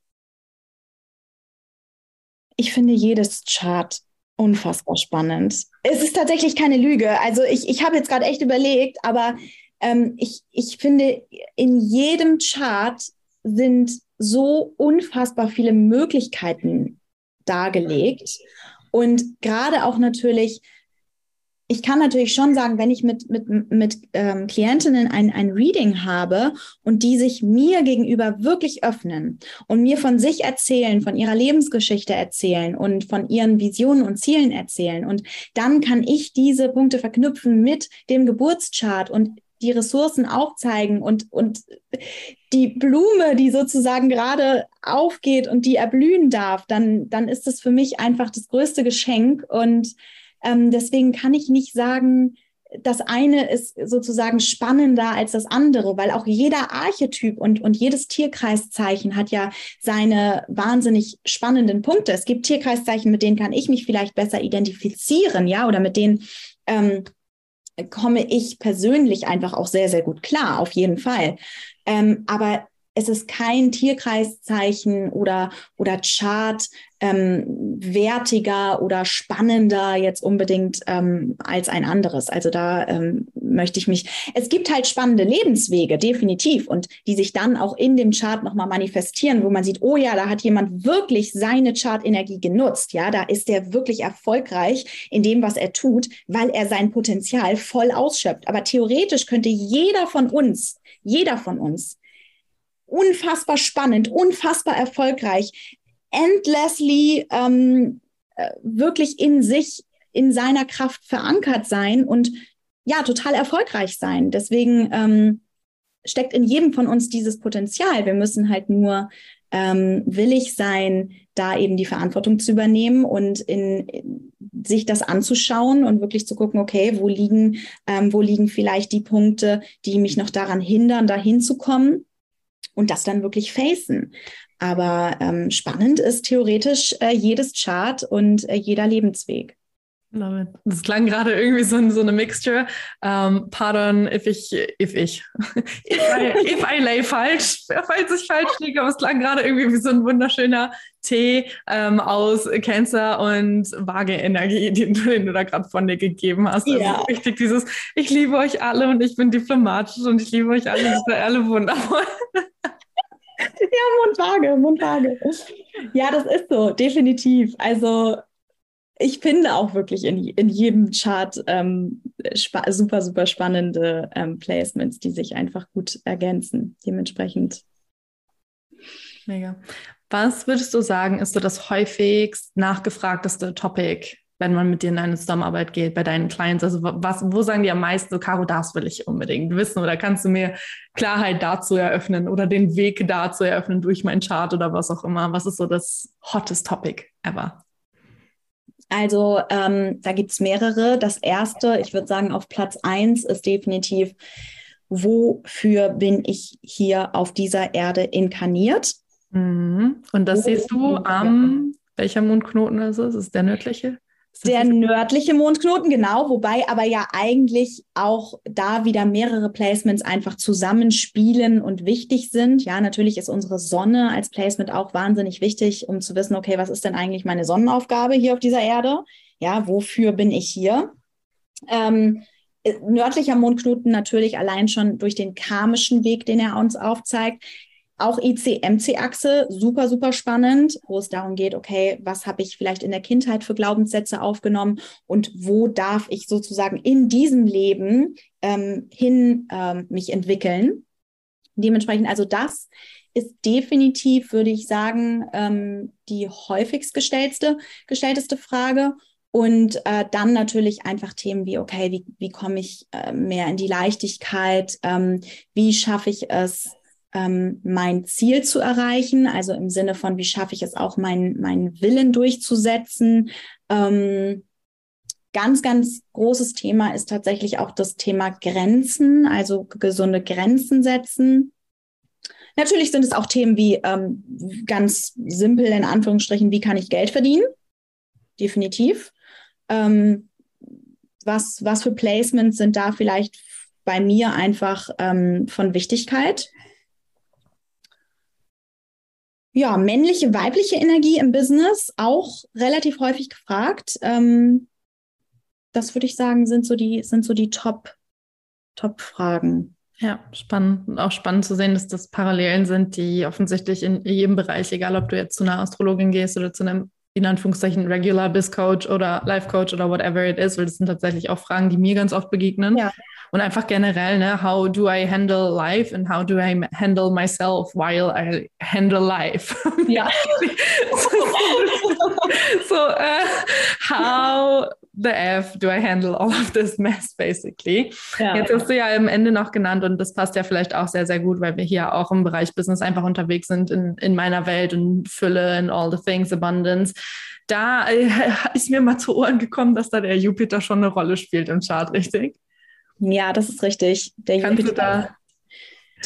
Speaker 2: Ich finde jedes Chart unfassbar spannend. Es ist tatsächlich keine Lüge. Also ich, ich habe jetzt gerade echt überlegt, aber ähm, ich, ich finde, in jedem Chart sind so unfassbar viele Möglichkeiten dargelegt. Und gerade auch natürlich ich kann natürlich schon sagen, wenn ich mit, mit, mit ähm, Klientinnen ein, ein Reading habe und die sich mir gegenüber wirklich öffnen und mir von sich erzählen, von ihrer Lebensgeschichte erzählen und von ihren Visionen und Zielen erzählen. Und dann kann ich diese Punkte verknüpfen mit dem Geburtschart und die Ressourcen aufzeigen und, und die Blume, die sozusagen gerade aufgeht und die erblühen darf, dann, dann ist das für mich einfach das größte Geschenk und ähm, deswegen kann ich nicht sagen, das eine ist sozusagen spannender als das andere, weil auch jeder Archetyp und, und jedes Tierkreiszeichen hat ja seine wahnsinnig spannenden Punkte. Es gibt Tierkreiszeichen, mit denen kann ich mich vielleicht besser identifizieren, ja, oder mit denen ähm, komme ich persönlich einfach auch sehr, sehr gut klar, auf jeden Fall. Ähm, aber es ist kein Tierkreiszeichen oder, oder Chart ähm, wertiger oder spannender jetzt unbedingt ähm, als ein anderes. Also da ähm, möchte ich mich. Es gibt halt spannende Lebenswege, definitiv, und die sich dann auch in dem Chart nochmal manifestieren, wo man sieht, oh ja, da hat jemand wirklich seine Chartenergie genutzt. Ja, da ist er wirklich erfolgreich in dem, was er tut, weil er sein Potenzial voll ausschöpft. Aber theoretisch könnte jeder von uns, jeder von uns unfassbar spannend, unfassbar erfolgreich, endlessly ähm, äh, wirklich in sich, in seiner Kraft verankert sein und ja, total erfolgreich sein. Deswegen ähm, steckt in jedem von uns dieses Potenzial. Wir müssen halt nur ähm, willig sein, da eben die Verantwortung zu übernehmen und in, in, sich das anzuschauen und wirklich zu gucken, okay, wo liegen, ähm, wo liegen vielleicht die Punkte, die mich noch daran hindern, dahin zu kommen und das dann wirklich facen. Aber ähm, spannend ist theoretisch äh, jedes Chart und äh, jeder Lebensweg.
Speaker 1: Das klang gerade irgendwie so, so eine Mixture. Um, pardon, if ich, if ich, [laughs] if I, if I lay falsch, falls ich falsch liege, aber es klang gerade irgendwie wie so ein wunderschöner Tee ähm, aus Cancer und Waage-Energie, [laughs] den, den, du da gerade von dir gegeben hast. Also ja. richtig dieses, ich liebe euch alle und ich bin diplomatisch und ich liebe euch alle, ihr seid alle wundervoll. [laughs]
Speaker 2: Ja, Mondwaage, Mondwaage. Ja, das ist so, definitiv. Also ich finde auch wirklich in, in jedem Chart ähm, super, super spannende ähm, Placements, die sich einfach gut ergänzen. Dementsprechend.
Speaker 1: Mega. Was würdest du sagen, ist so das häufigst nachgefragteste Topic, wenn man mit dir in eine Zusammenarbeit geht, bei deinen Clients? Also was, wo sagen die am meisten, so Caro, das will ich unbedingt wissen oder kannst du mir Klarheit dazu eröffnen oder den Weg dazu eröffnen durch meinen Chart oder was auch immer? Was ist so das hottest Topic ever?
Speaker 2: Also ähm, da gibt es mehrere. Das erste, ich würde sagen, auf Platz eins ist definitiv, wofür bin ich hier auf dieser Erde inkarniert?
Speaker 1: Mhm. Und das Wo siehst du am, welcher Mondknoten ist es? Ist der nördliche?
Speaker 2: Der nördliche Mondknoten, genau, wobei aber ja eigentlich auch da wieder mehrere Placements einfach zusammenspielen und wichtig sind. Ja, natürlich ist unsere Sonne als Placement auch wahnsinnig wichtig, um zu wissen, okay, was ist denn eigentlich meine Sonnenaufgabe hier auf dieser Erde? Ja, wofür bin ich hier? Ähm, nördlicher Mondknoten natürlich allein schon durch den karmischen Weg, den er uns aufzeigt. Auch IC-MC-Achse, super, super spannend, wo es darum geht, okay, was habe ich vielleicht in der Kindheit für Glaubenssätze aufgenommen und wo darf ich sozusagen in diesem Leben ähm, hin ähm, mich entwickeln. Dementsprechend, also das ist definitiv, würde ich sagen, ähm, die häufigst gestellte, gestellteste Frage. Und äh, dann natürlich einfach Themen wie, okay, wie, wie komme ich äh, mehr in die Leichtigkeit? Ähm, wie schaffe ich es, ähm, mein Ziel zu erreichen? Also im Sinne von, wie schaffe ich es auch, meinen mein Willen durchzusetzen? Ähm, ganz, ganz großes Thema ist tatsächlich auch das Thema Grenzen, also gesunde Grenzen setzen. Natürlich sind es auch Themen wie ähm, ganz simpel in Anführungsstrichen, wie kann ich Geld verdienen? Definitiv. Ähm, was, was für Placements sind da vielleicht bei mir einfach ähm, von Wichtigkeit? Ja, männliche, weibliche Energie im Business auch relativ häufig gefragt. Ähm, das würde ich sagen, sind so die, sind so die Top, Top-Fragen.
Speaker 1: Ja, spannend. Und auch spannend zu sehen, dass das Parallelen sind, die offensichtlich in jedem Bereich, egal ob du jetzt zu einer Astrologin gehst oder zu einem in Anführungszeichen Regular Biz Coach oder Life Coach oder whatever it is, weil das sind tatsächlich auch Fragen, die mir ganz oft begegnen. Ja. Und einfach generell, ne, how do I handle life and how do I handle myself while I handle life? [laughs] Ja. [laughs] so, uh, how the F do I handle all of this mess, basically? Ja. Jetzt hast du ja am Ende noch genannt und das passt ja vielleicht auch sehr, sehr gut, weil wir hier auch im Bereich Business einfach unterwegs sind in, in meiner Welt und Fülle and all the things, Abundance. Da äh, [laughs] ist mir mal zu Ohren gekommen, dass da der Jupiter schon eine Rolle spielt im Chart, richtig?
Speaker 2: Ja, das ist richtig. Der Kannst Jupiter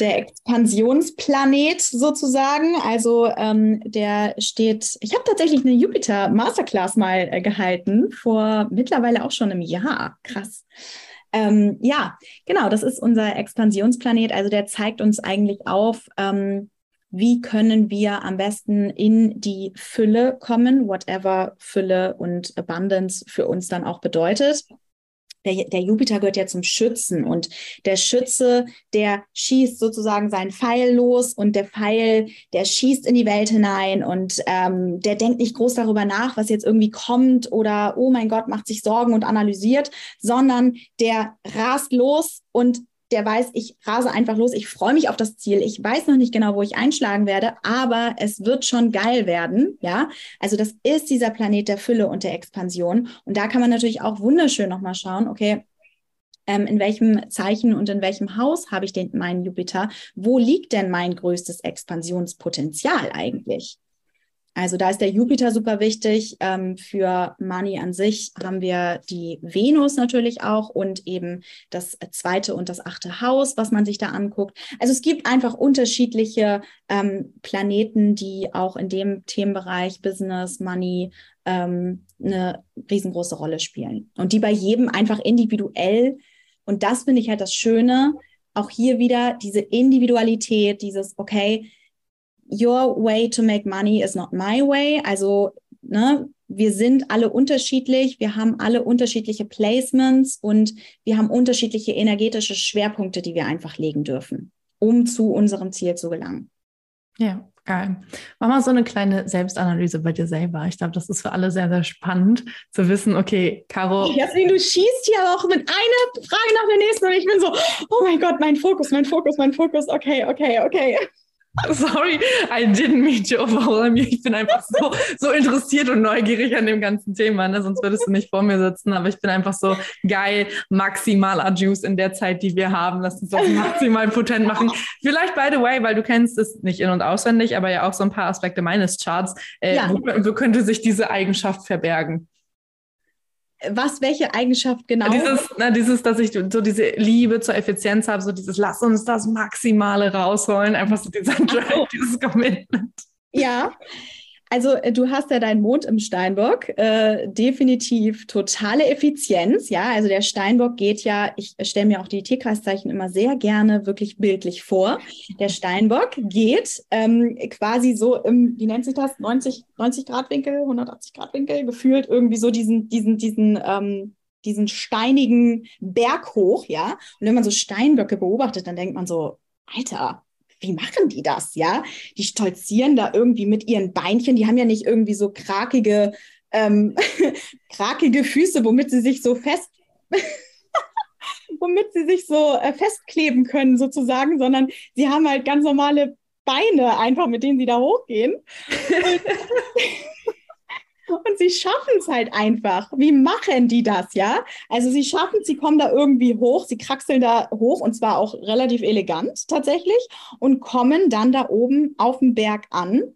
Speaker 2: der Expansionsplanet sozusagen. Also ähm, der steht, ich habe tatsächlich eine Jupiter Masterclass mal äh, gehalten, vor mittlerweile auch schon einem Jahr. Krass. Ähm, ja, genau, das ist unser Expansionsplanet. Also der zeigt uns eigentlich auf, ähm, wie können wir am besten in die Fülle kommen, whatever Fülle und Abundance für uns dann auch bedeutet der, der Jupiter gehört ja zum Schützen und der Schütze, der schießt sozusagen seinen Pfeil los und der Pfeil, der schießt in die Welt hinein und ähm, der denkt nicht groß darüber nach, was jetzt irgendwie kommt oder oh mein Gott, macht sich Sorgen und analysiert, sondern der rast los und der weiß, ich rase einfach los, ich freue mich auf das Ziel, ich weiß noch nicht genau, wo ich einschlagen werde, aber es wird schon geil werden, ja. Also das ist dieser Planet der Fülle und der Expansion und da kann man natürlich auch wunderschön nochmal schauen, okay, ähm, in welchem Zeichen und in welchem Haus habe ich den, meinen Jupiter? Wo liegt denn mein größtes Expansionspotenzial eigentlich? Also da ist der Jupiter super wichtig. Ähm, für Money an sich haben wir die Venus natürlich auch und eben das zweite und das achte Haus, was man sich da anguckt. Also es gibt einfach unterschiedliche ähm, Planeten, die auch in dem Themenbereich Business, Money ähm, eine riesengroße Rolle spielen. Und die bei jedem einfach individuell, und das finde ich halt das Schöne, auch hier wieder diese Individualität, dieses, okay, your way to make money is not my way. Also, ne, wir sind alle unterschiedlich, wir haben alle unterschiedliche Placements und wir haben unterschiedliche energetische Schwerpunkte, die wir einfach legen dürfen, um zu unserem Ziel zu gelangen.
Speaker 1: Ja, geil. Mach mal so eine kleine Selbstanalyse bei dir selber. Ich glaube, das ist für alle sehr, sehr spannend zu wissen, okay, Caro.
Speaker 2: Jasmin, du schießt hier auch mit einer Frage nach der nächsten und ich bin so, oh mein Gott, mein Fokus, mein Fokus, mein Fokus. Okay, okay, okay. [laughs]
Speaker 1: Sorry, I didn't mean to overwhelm you. Ich bin einfach so, so interessiert und neugierig an dem ganzen Thema, ne? sonst würdest du nicht vor mir sitzen. Aber ich bin einfach so geil, maximal Juice in der Zeit, die wir haben. Lass uns das [laughs] maximal potent machen. Vielleicht, by the way, weil du kennst es nicht in- und auswendig, aber ja auch so ein paar Aspekte meines Charts. Äh, ja. wo, wo könnte sich diese Eigenschaft verbergen?
Speaker 2: Was, welche Eigenschaft genau?
Speaker 1: Dieses, na, dieses, dass ich so diese Liebe zur Effizienz habe, so dieses, lass uns das Maximale rausholen, einfach so dieser Drive, dieses Commitment.
Speaker 2: Ja, Also äh, du hast ja deinen Mond im Steinbock, äh, definitiv totale Effizienz, ja. Also der Steinbock geht ja, ich stelle mir auch die Tierkreiszeichen immer sehr gerne wirklich bildlich vor. Der Steinbock geht ähm, quasi so im, wie nennt sich das, 90, 90 Grad Winkel, 180 Grad Winkel, gefühlt irgendwie so diesen, diesen, diesen, ähm, diesen steinigen Berg hoch, ja. Und wenn man so Steinböcke beobachtet, dann denkt man so, Alter, wie machen die das, ja? Die stolzieren da irgendwie mit ihren Beinchen, die haben ja nicht irgendwie so krakige, ähm, [laughs] krakige Füße, womit sie sich so fest, [laughs] womit sie sich so äh, festkleben können sozusagen, sondern sie haben halt ganz normale Beine einfach, mit denen sie da hochgehen. [laughs] Und sie schaffen es halt einfach. Wie machen die das, ja? Also sie schaffen es, sie kommen da irgendwie hoch, sie kraxeln da hoch und zwar auch relativ elegant tatsächlich und kommen dann da oben auf dem Berg an,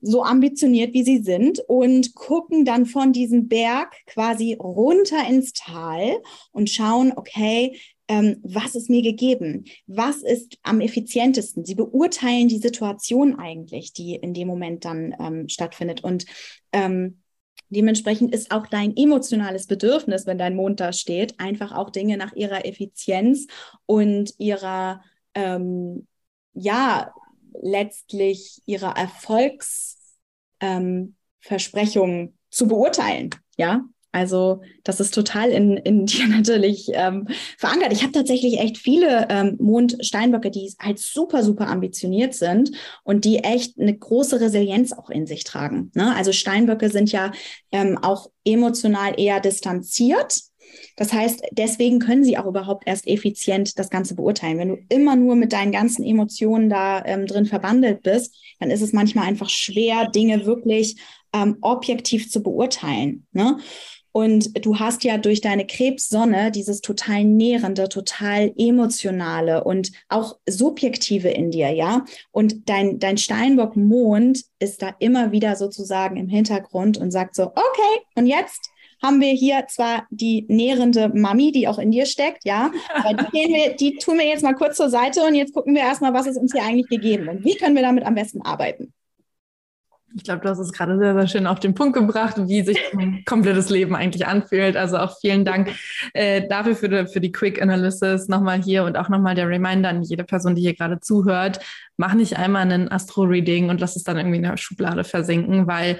Speaker 2: so ambitioniert wie sie sind und gucken dann von diesem Berg quasi runter ins Tal und schauen, okay, ähm, was ist mir gegeben? Was ist am effizientesten? Sie beurteilen die Situation eigentlich, die in dem Moment dann ähm, stattfindet. Und ähm, dementsprechend ist auch dein emotionales Bedürfnis, wenn dein Mond da steht, einfach auch Dinge nach ihrer Effizienz und ihrer, ähm, ja, letztlich ihrer Erfolgsversprechungen ähm, zu beurteilen. Ja, also das ist total in, in [laughs] dir natürlich ähm, verankert. Ich habe tatsächlich echt viele ähm, Mondsteinböcke, die halt super, super ambitioniert sind und die echt eine große Resilienz auch in sich tragen. Ne? Also Steinböcke sind ja ähm, auch emotional eher distanziert. Das heißt, deswegen können sie auch überhaupt erst effizient das Ganze beurteilen. Wenn du immer nur mit deinen ganzen Emotionen da ähm, drin verwandelt bist, dann ist es manchmal einfach schwer, Dinge wirklich ähm, objektiv zu beurteilen. Ne? Und du hast ja durch deine Krebssonne dieses total nährende, total emotionale und auch subjektive in dir, ja. Und dein, dein Steinbock-Mond ist da immer wieder sozusagen im Hintergrund und sagt so, okay, und jetzt haben wir hier zwar die nährende Mami, die auch in dir steckt, ja, aber die, wir, die tun wir jetzt mal kurz zur Seite und jetzt gucken wir erstmal, was ist uns hier eigentlich gegeben und wie können wir damit am besten arbeiten.
Speaker 1: Ich glaube, du hast es gerade sehr, sehr schön auf den Punkt gebracht, wie sich [laughs] mein komplettes Leben eigentlich anfühlt. Also auch vielen Dank äh, dafür für die, für die Quick Analysis nochmal hier und auch nochmal der Reminder an jede Person, die hier gerade zuhört. Mach nicht einmal einen Astro-Reading und lass es dann irgendwie in der Schublade versinken, weil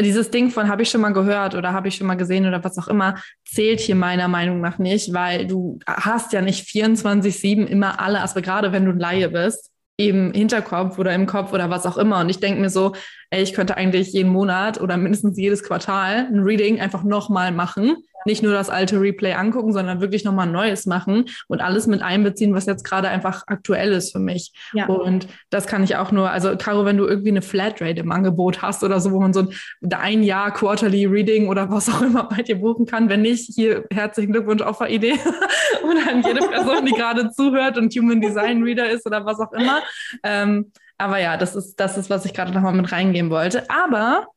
Speaker 1: dieses Ding von habe ich schon mal gehört oder habe ich schon mal gesehen oder was auch immer, zählt hier meiner Meinung nach nicht, weil du hast ja nicht 24-7 immer alle Aspekte, gerade wenn du ein Laie bist, im Hinterkopf oder im Kopf oder was auch immer. Und ich denke mir so, ey, ich könnte eigentlich jeden Monat oder mindestens jedes Quartal ein Reading einfach nochmal machen nicht nur das alte Replay angucken, sondern wirklich nochmal Neues machen und alles mit einbeziehen, was jetzt gerade einfach aktuell ist für mich. Ja. Und das kann ich auch nur, also Caro, wenn du irgendwie eine Flatrate im Angebot hast oder so, wo man so ein, ein Jahr Quarterly Reading oder was auch immer bei dir buchen kann, wenn nicht, hier herzlichen Glückwunsch auf der Idee [laughs] oder an jede Person, die gerade zuhört und Human Design Reader ist oder was auch immer. Ähm, aber ja, das ist, das ist, was ich gerade nochmal mit reingehen wollte. Aber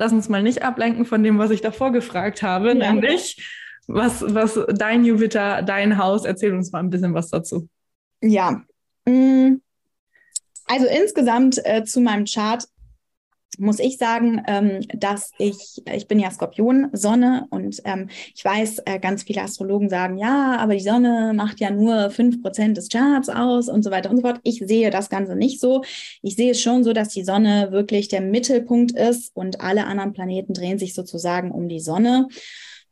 Speaker 1: lass uns mal nicht ablenken von dem, was ich davor gefragt habe, ja. nämlich was, was dein Jupiter, dein Haus, erzähl uns mal ein bisschen was dazu.
Speaker 2: Ja, mm. also insgesamt äh, zu meinem Chart muss ich sagen, ähm, dass ich, ich bin ja Skorpion, Sonne und ähm, ich weiß, äh, ganz viele Astrologen sagen, ja, aber die Sonne macht ja nur fünf Prozent des Charts aus und so weiter und so fort. Ich sehe das Ganze nicht so. Ich sehe es schon so, dass die Sonne wirklich der Mittelpunkt ist und alle anderen Planeten drehen sich sozusagen um die Sonne.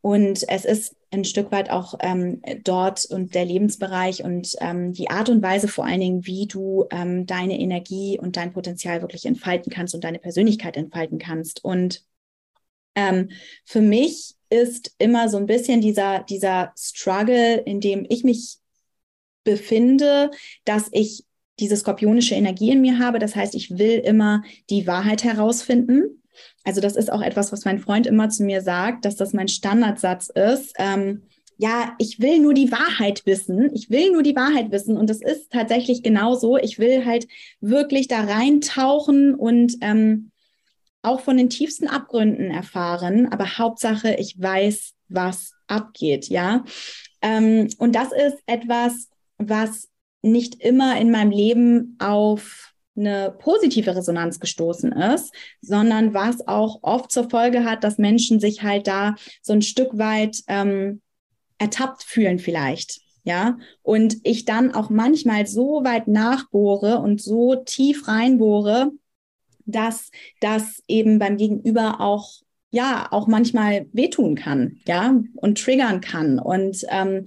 Speaker 2: Und es ist ein Stück weit auch ähm, dort und der Lebensbereich und ähm, die Art und Weise vor allen Dingen, wie du ähm, deine Energie und dein Potenzial wirklich entfalten kannst und deine Persönlichkeit entfalten kannst. Und ähm, für mich ist immer so ein bisschen dieser, dieser Struggle, in dem ich mich befinde, dass ich diese skorpionische Energie in mir habe. Das heißt, ich will immer die Wahrheit herausfinden. Also das ist auch etwas, was mein Freund immer zu mir sagt, dass das mein Standardsatz ist. Ähm, ja, ich will nur die Wahrheit wissen. Ich will nur die Wahrheit wissen. Und das ist tatsächlich genauso. Ich will halt wirklich da reintauchen und ähm, auch von den tiefsten Abgründen erfahren. Aber Hauptsache, ich weiß, was abgeht. Ja. Ähm, und das ist etwas, was nicht immer in meinem Leben auf eine positive Resonanz gestoßen ist, sondern was auch oft zur Folge hat, dass Menschen sich halt da so ein Stück weit ähm, ertappt fühlen vielleicht. Ja, und ich dann auch manchmal so weit nachbohre und so tief reinbohre, dass das eben beim Gegenüber auch ja auch manchmal wehtun kann, ja, und triggern kann. Und ähm,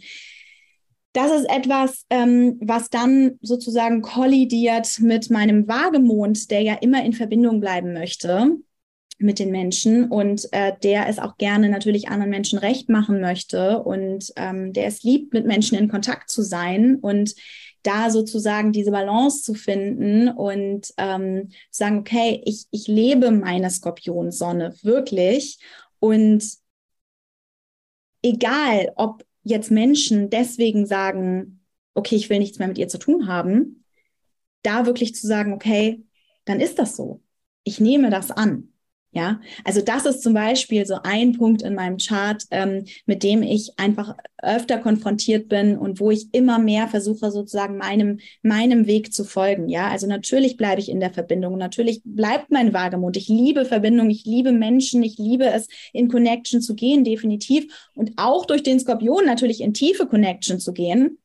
Speaker 2: das ist etwas, ähm, was dann sozusagen kollidiert mit meinem Wagemond, der ja immer in Verbindung bleiben möchte mit den Menschen und äh, der es auch gerne natürlich anderen Menschen recht machen möchte und ähm, der es liebt, mit Menschen in Kontakt zu sein und da sozusagen diese Balance zu finden und ähm, sagen, okay, ich, ich lebe meine Skorpionsonne wirklich und egal, ob jetzt Menschen deswegen sagen, okay, ich will nichts mehr mit ihr zu tun haben, da wirklich zu sagen, okay, dann ist das so. Ich nehme das an. Ja, also das ist zum Beispiel so ein Punkt in meinem Chart, ähm, mit dem ich einfach öfter konfrontiert bin und wo ich immer mehr versuche, sozusagen meinem, meinem Weg zu folgen. Ja, also natürlich bleibe ich in der Verbindung. Natürlich bleibt mein Wagemut. Ich liebe Verbindung. Ich liebe Menschen. Ich liebe es, in Connection zu gehen, definitiv. Und auch durch den Skorpion natürlich in tiefe Connection zu gehen.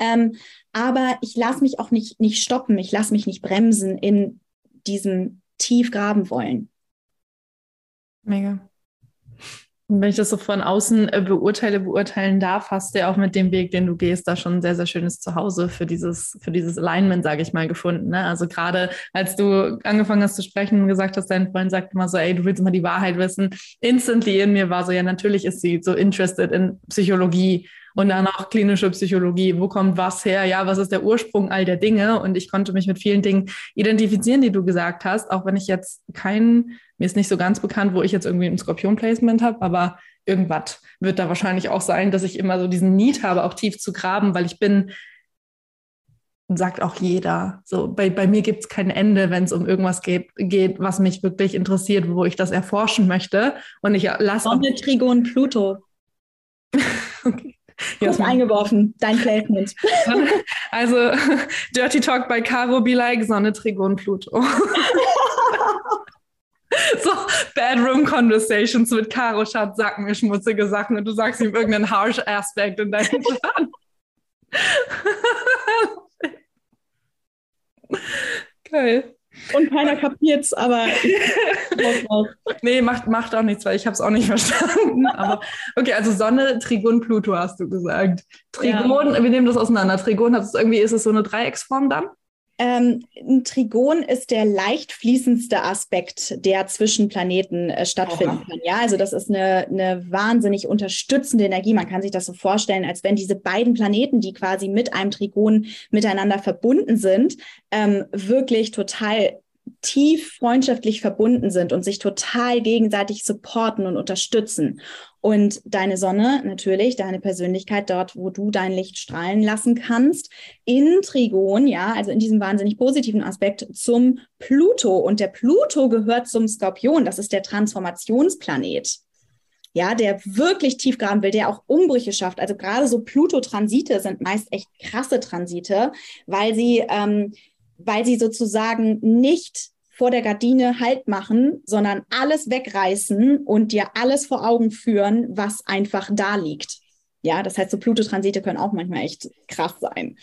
Speaker 2: Ähm, aber ich lasse mich auch nicht, nicht stoppen. Ich lasse mich nicht bremsen in diesem tief graben wollen.
Speaker 1: Mega. Und wenn ich das so von außen äh, beurteile, beurteilen darf, hast du ja auch mit dem Weg, den du gehst, da schon ein sehr, sehr schönes Zuhause für dieses, für dieses Alignment, sage ich mal, gefunden. Ne? Also gerade als du angefangen hast zu sprechen und gesagt hast, dein Freund sagt immer so, ey, du willst immer die Wahrheit wissen. Instantly in mir war so, ja, natürlich ist sie so interested in Psychologie und dann auch klinische Psychologie. Wo kommt was her? Ja, was ist der Ursprung all der Dinge? Und ich konnte mich mit vielen Dingen identifizieren, die du gesagt hast, auch wenn ich jetzt kein, mir ist nicht so ganz bekannt, wo ich jetzt irgendwie ein Skorpion-Placement habe, aber irgendwas wird da wahrscheinlich auch sein, dass ich immer so diesen Need habe, auch tief zu graben, weil ich bin, sagt auch jeder. So, bei, bei mir gibt es kein Ende, wenn es um irgendwas geht, geht, was mich wirklich interessiert, wo ich das erforschen möchte. Und ich lasse.
Speaker 2: Sonne, Trigon, Pluto. [laughs] okay. Gut eingeworfen, dein Placement. [laughs]
Speaker 1: Also [laughs] Dirty Talk bei Caro be like Sonne, Trigon, Pluto. [laughs] so Bedroom Conversations mit Caro Schatz, sag mir schmutzige Sachen und du sagst ihm irgendeinen harsh Aspekt in deinem Plan. Geil.
Speaker 2: Und keiner kapiert's, aber [laughs]
Speaker 1: nee, macht, macht auch nichts, weil ich habe es auch nicht [laughs] verstanden. Aber okay, also Sonne, Trigon, Pluto hast du gesagt. Trigon, ja. wir nehmen das auseinander. Trigon hat es irgendwie, ist es so eine Dreiecksform dann?
Speaker 2: Ähm, ein Trigon ist der leicht fließendste Aspekt, der zwischen Planeten äh, stattfinden Aha. kann. Ja, also das ist eine, eine wahnsinnig unterstützende Energie. Man kann sich das so vorstellen, als wenn diese beiden Planeten, die quasi mit einem Trigon miteinander verbunden sind, ähm, wirklich total tief freundschaftlich verbunden sind und sich total gegenseitig supporten und unterstützen. Und deine Sonne, natürlich, deine Persönlichkeit dort, wo du dein Licht strahlen lassen kannst, in Trigon, ja, also in diesem wahnsinnig positiven Aspekt zum Pluto. Und der Pluto gehört zum Skorpion, das ist der Transformationsplanet ja, der wirklich tief graben will, der auch Umbrüche schafft. Also gerade so Pluto-Transite sind meist echt krasse Transite, weil sie ähm, weil sie sozusagen nicht vor der Gardine Halt machen, sondern alles wegreißen und dir alles vor Augen führen, was einfach da liegt. Ja, das heißt, so Pluto-Transite können auch manchmal echt krass sein.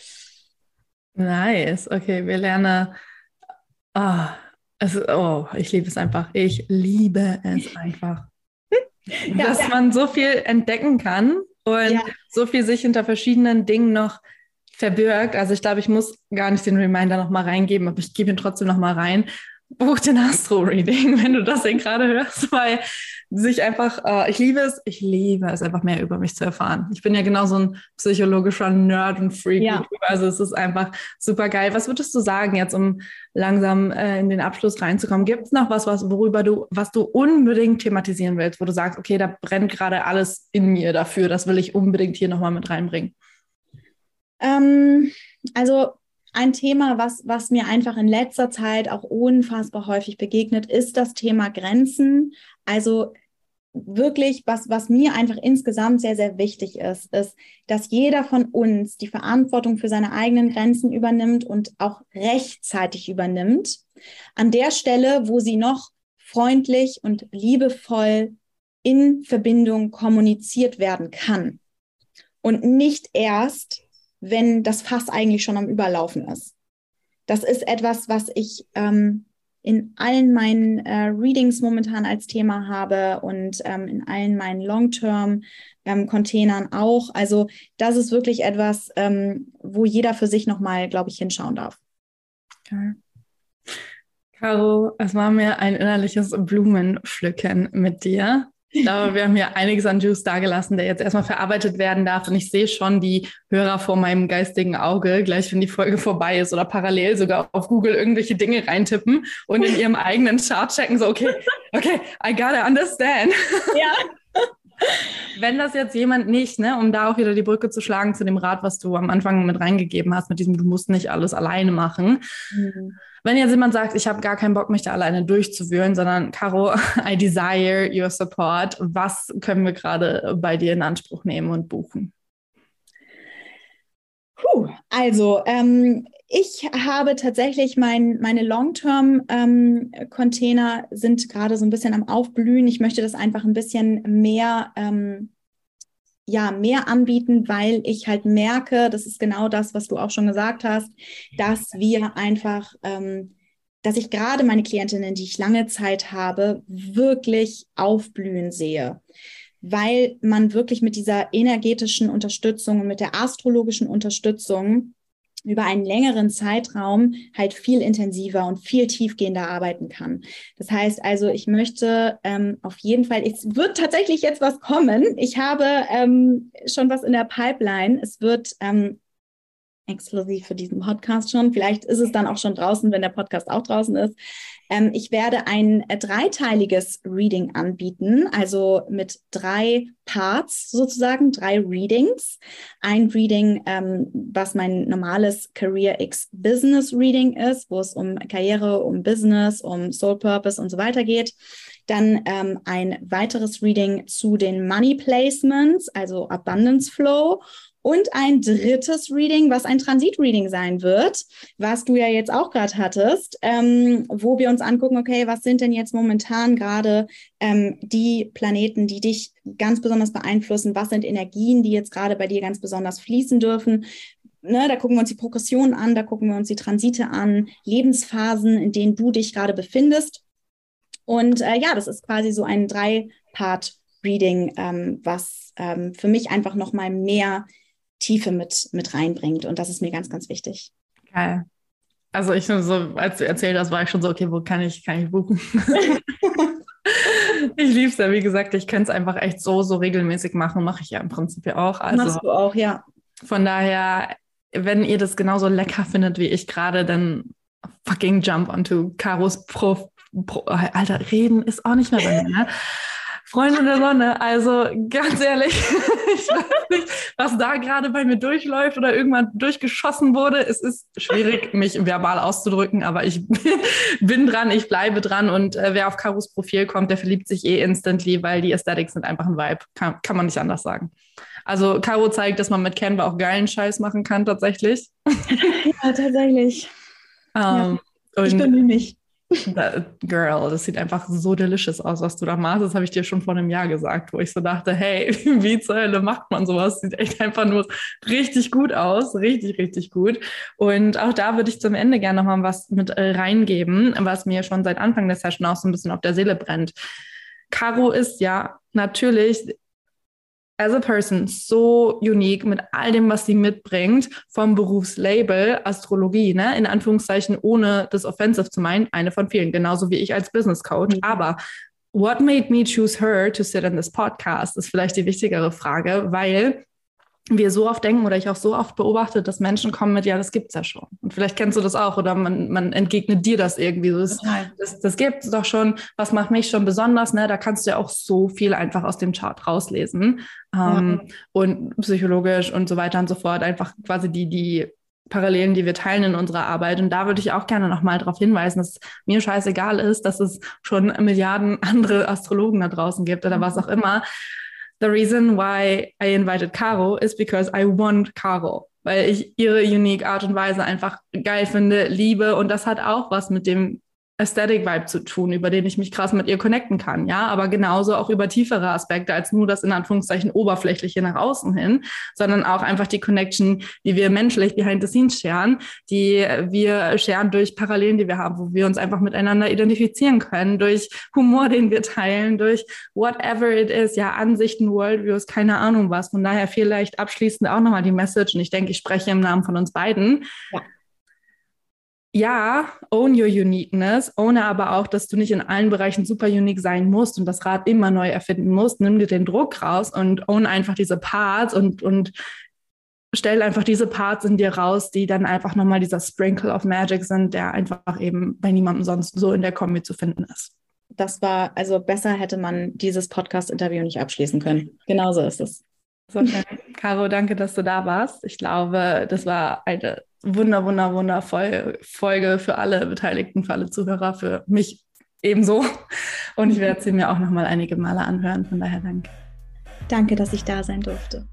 Speaker 1: Nice. Okay, wir lernen. Oh, es, oh, ich liebe es einfach. Ich liebe es einfach. [laughs] ja, Dass ja. man so viel entdecken kann und ja. so viel sich hinter verschiedenen Dingen noch verbirgt. Also ich glaube, ich muss gar nicht den Reminder nochmal reingeben, aber ich gebe ihn trotzdem nochmal rein. Buch den Astro-Reading, [laughs] wenn du das denn gerade hörst, weil sich einfach, äh, ich liebe es, ich liebe es einfach mehr über mich zu erfahren. Ich bin ja genau so ein psychologischer Nerd und Freak. Ja. Also es ist einfach super geil. Was würdest du sagen, jetzt um langsam äh, in den Abschluss reinzukommen? Gibt es noch was, was, worüber du, was du unbedingt thematisieren willst, wo du sagst, okay, da brennt gerade alles in mir dafür, das will ich unbedingt hier nochmal mit reinbringen?
Speaker 2: Ähm, also ein Thema, was, was mir einfach in letzter Zeit auch unfassbar häufig begegnet, ist das Thema Grenzen. Also wirklich, was, was mir einfach insgesamt sehr, sehr wichtig ist, ist, dass jeder von uns die Verantwortung für seine eigenen Grenzen übernimmt und auch rechtzeitig übernimmt. An der Stelle, wo sie noch freundlich und liebevoll in Verbindung kommuniziert werden kann. Und nicht erst, wenn das Fass eigentlich schon am Überlaufen ist. Das ist etwas, was ich ähm, in allen meinen äh, Readings momentan als Thema habe und ähm, in allen meinen Long-Term-Containern ähm, auch. Also das ist wirklich etwas, ähm, wo jeder für sich nochmal, glaube ich, hinschauen darf.
Speaker 1: Okay. Caro, es war mir ein innerliches Blumenpflücken mit dir. Ich glaube, wir haben hier einiges an Juice dagelassen, der jetzt erstmal verarbeitet werden darf. Und ich sehe schon die Hörer vor meinem geistigen Auge, gleich wenn die Folge vorbei ist oder parallel sogar auf Google irgendwelche Dinge reintippen und in ihrem eigenen Chart checken, so, okay, okay, I gotta understand. Ja. [laughs] Wenn das jetzt jemand nicht, ne, um da auch wieder die Brücke zu schlagen zu dem Rat, was du am Anfang mit reingegeben hast, mit diesem, du musst nicht alles alleine machen. Mhm wenn jetzt jemand sagt, ich habe gar keinen Bock, mich da alleine durchzuwühlen, sondern Caro, [laughs] I desire your support, was können wir gerade bei dir in Anspruch nehmen und buchen?
Speaker 2: Puh, also ähm, ich habe tatsächlich mein, meine Long-Term-Container ähm, sind gerade so ein bisschen am Aufblühen. Ich möchte das einfach ein bisschen mehr ähm, ja, mehr anbieten, weil ich halt merke, das ist genau das, was du auch schon gesagt hast, dass wir einfach, ähm, dass ich gerade meine Klientinnen, die ich lange Zeit habe, wirklich aufblühen sehe. Weil man wirklich mit dieser energetischen Unterstützung und mit der astrologischen Unterstützung über einen längeren Zeitraum halt viel intensiver und viel tiefgehender arbeiten kann. Das heißt also, ich möchte ähm, auf jeden Fall, es wird tatsächlich jetzt was kommen. Ich habe ähm, schon was in der Pipeline. Es wird ähm, exklusiv für diesen Podcast schon. Vielleicht ist es dann auch schon draußen, wenn der Podcast auch draußen ist. Ähm, ich werde ein äh, dreiteiliges Reading anbieten, also mit drei Parts sozusagen, drei Readings. Ein Reading, ähm, was mein normales Career X Business Reading ist, wo es um Karriere, um Business, um Soul Purpose und so weiter geht. Dann ähm, ein weiteres Reading zu den Money Placements, also Abundance Flow und ein drittes Reading, was ein Transit-Reading sein wird, was du ja jetzt auch gerade hattest, ähm, wo wir uns angucken, okay, was sind denn jetzt momentan gerade ähm, die Planeten, die dich ganz besonders beeinflussen? Was sind Energien, die jetzt gerade bei dir ganz besonders fließen dürfen? Ne, da gucken wir uns die Progression an, da gucken wir uns die Transite an, Lebensphasen, in denen du dich gerade befindest. Und äh, ja, das ist quasi so ein Drei-Part-Reading, ähm, was ähm, für mich einfach nochmal mehr Tiefe mit, mit reinbringt. Und das ist mir ganz, ganz wichtig.
Speaker 1: Geil. Also ich so, als du erzählt hast, war ich schon so, okay, wo kann ich, kann ich buchen? [laughs] ich liebe es ja, wie gesagt, ich könnte es einfach echt so, so regelmäßig machen, mache ich ja im Prinzip ja auch.
Speaker 2: Also, Machst du auch, ja.
Speaker 1: Von daher, wenn ihr das genauso lecker findet wie ich gerade, dann fucking jump onto Karos Pro, Pro Alter, reden ist auch nicht mehr bei mir, ne? Freunde der Sonne, also ganz ehrlich, [laughs] ich weiß nicht, was da gerade bei mir durchläuft oder irgendwann durchgeschossen wurde. Es ist schwierig, mich verbal auszudrücken, aber ich [laughs] bin dran, ich bleibe dran und äh, wer auf Karos Profil kommt, der verliebt sich eh instantly, weil die Aesthetics sind einfach ein Vibe. Kann, kann man nicht anders sagen. Also Caro zeigt, dass man mit Canva auch geilen Scheiß machen kann, tatsächlich. [laughs]
Speaker 2: Ja, tatsächlich.
Speaker 1: Um,
Speaker 2: ja, ich bin mich.
Speaker 1: Girl, das sieht einfach so delicious aus, was du da machst. Das habe ich dir schon vor einem Jahr gesagt, wo ich so dachte, hey, [laughs] wie zur Hölle macht man sowas? Sieht echt einfach nur richtig gut aus, richtig, richtig gut. Und auch da würde ich zum Ende gerne nochmal was mit äh, reingeben, was mir schon seit Anfang der Session auch so ein bisschen auf der Seele brennt. Caro ist ja natürlich as a person so unique mit all dem, was sie mitbringt, vom Berufslabel Astrologie, ne, in Anführungszeichen, ohne das offensive zu meinen, eine von vielen, genauso wie ich als Business Coach. Mhm. Aber what made me choose her to sit in this podcast ist vielleicht die wichtigere Frage, weil wir so oft denken oder ich auch so oft beobachte, dass Menschen kommen mit, ja, das gibt's ja schon. Und vielleicht kennst du das auch oder man, man entgegnet dir das irgendwie so. Das, das, das gibt's doch schon. Was macht mich schon besonders? Ne? Da kannst du ja auch so viel einfach aus dem Chart rauslesen. Ähm, ja. Und psychologisch und so weiter und so fort. Einfach quasi die, die Parallelen, die wir teilen in unserer Arbeit. Und da würde ich auch gerne nochmal darauf hinweisen, dass mir scheißegal ist, dass es schon Milliarden [laughs] andere Astrologen da draußen gibt oder was auch immer. The reason why I invited Caro is because I want Caro weil ich ihre unique Art und Weise einfach geil finde, liebe. Und das hat auch was mit dem Aesthetic Vibe zu tun, über den ich mich krass mit ihr connecten kann, ja, aber genauso auch über tiefere Aspekte als nur das in Anführungszeichen oberflächliche nach außen hin, sondern auch einfach die Connection, die wir menschlich behind the scenes scheren, die wir scheren durch Parallelen, die wir haben, wo wir uns einfach miteinander identifizieren können, durch Humor, den wir teilen, durch whatever it is, ja, Ansichten, Worldviews, keine Ahnung was. Von daher vielleicht abschließend auch nochmal die Message und ich denke, ich spreche im Namen von uns beiden. Ja ja, own your uniqueness, ohne aber auch, dass du nicht in allen Bereichen super unique sein musst und das Rad immer neu erfinden musst. Nimm dir den Druck raus und own einfach diese Parts und, und stell einfach diese Parts in dir raus, die dann einfach nochmal dieser Sprinkle of Magic sind, der einfach eben bei niemandem sonst so in der Kombi zu finden ist.
Speaker 2: Das war, also besser hätte man dieses Podcast-Interview nicht abschließen können. Genauso ist es.
Speaker 1: So schön. Caro, danke, dass du da warst. Ich glaube, das war eine wunder, wunder, wundervoll Folge für alle Beteiligten, für alle Zuhörer, für mich ebenso. Und ich werde sie mir auch noch mal einige Male anhören. Von daher danke.
Speaker 2: Danke, dass ich da sein durfte.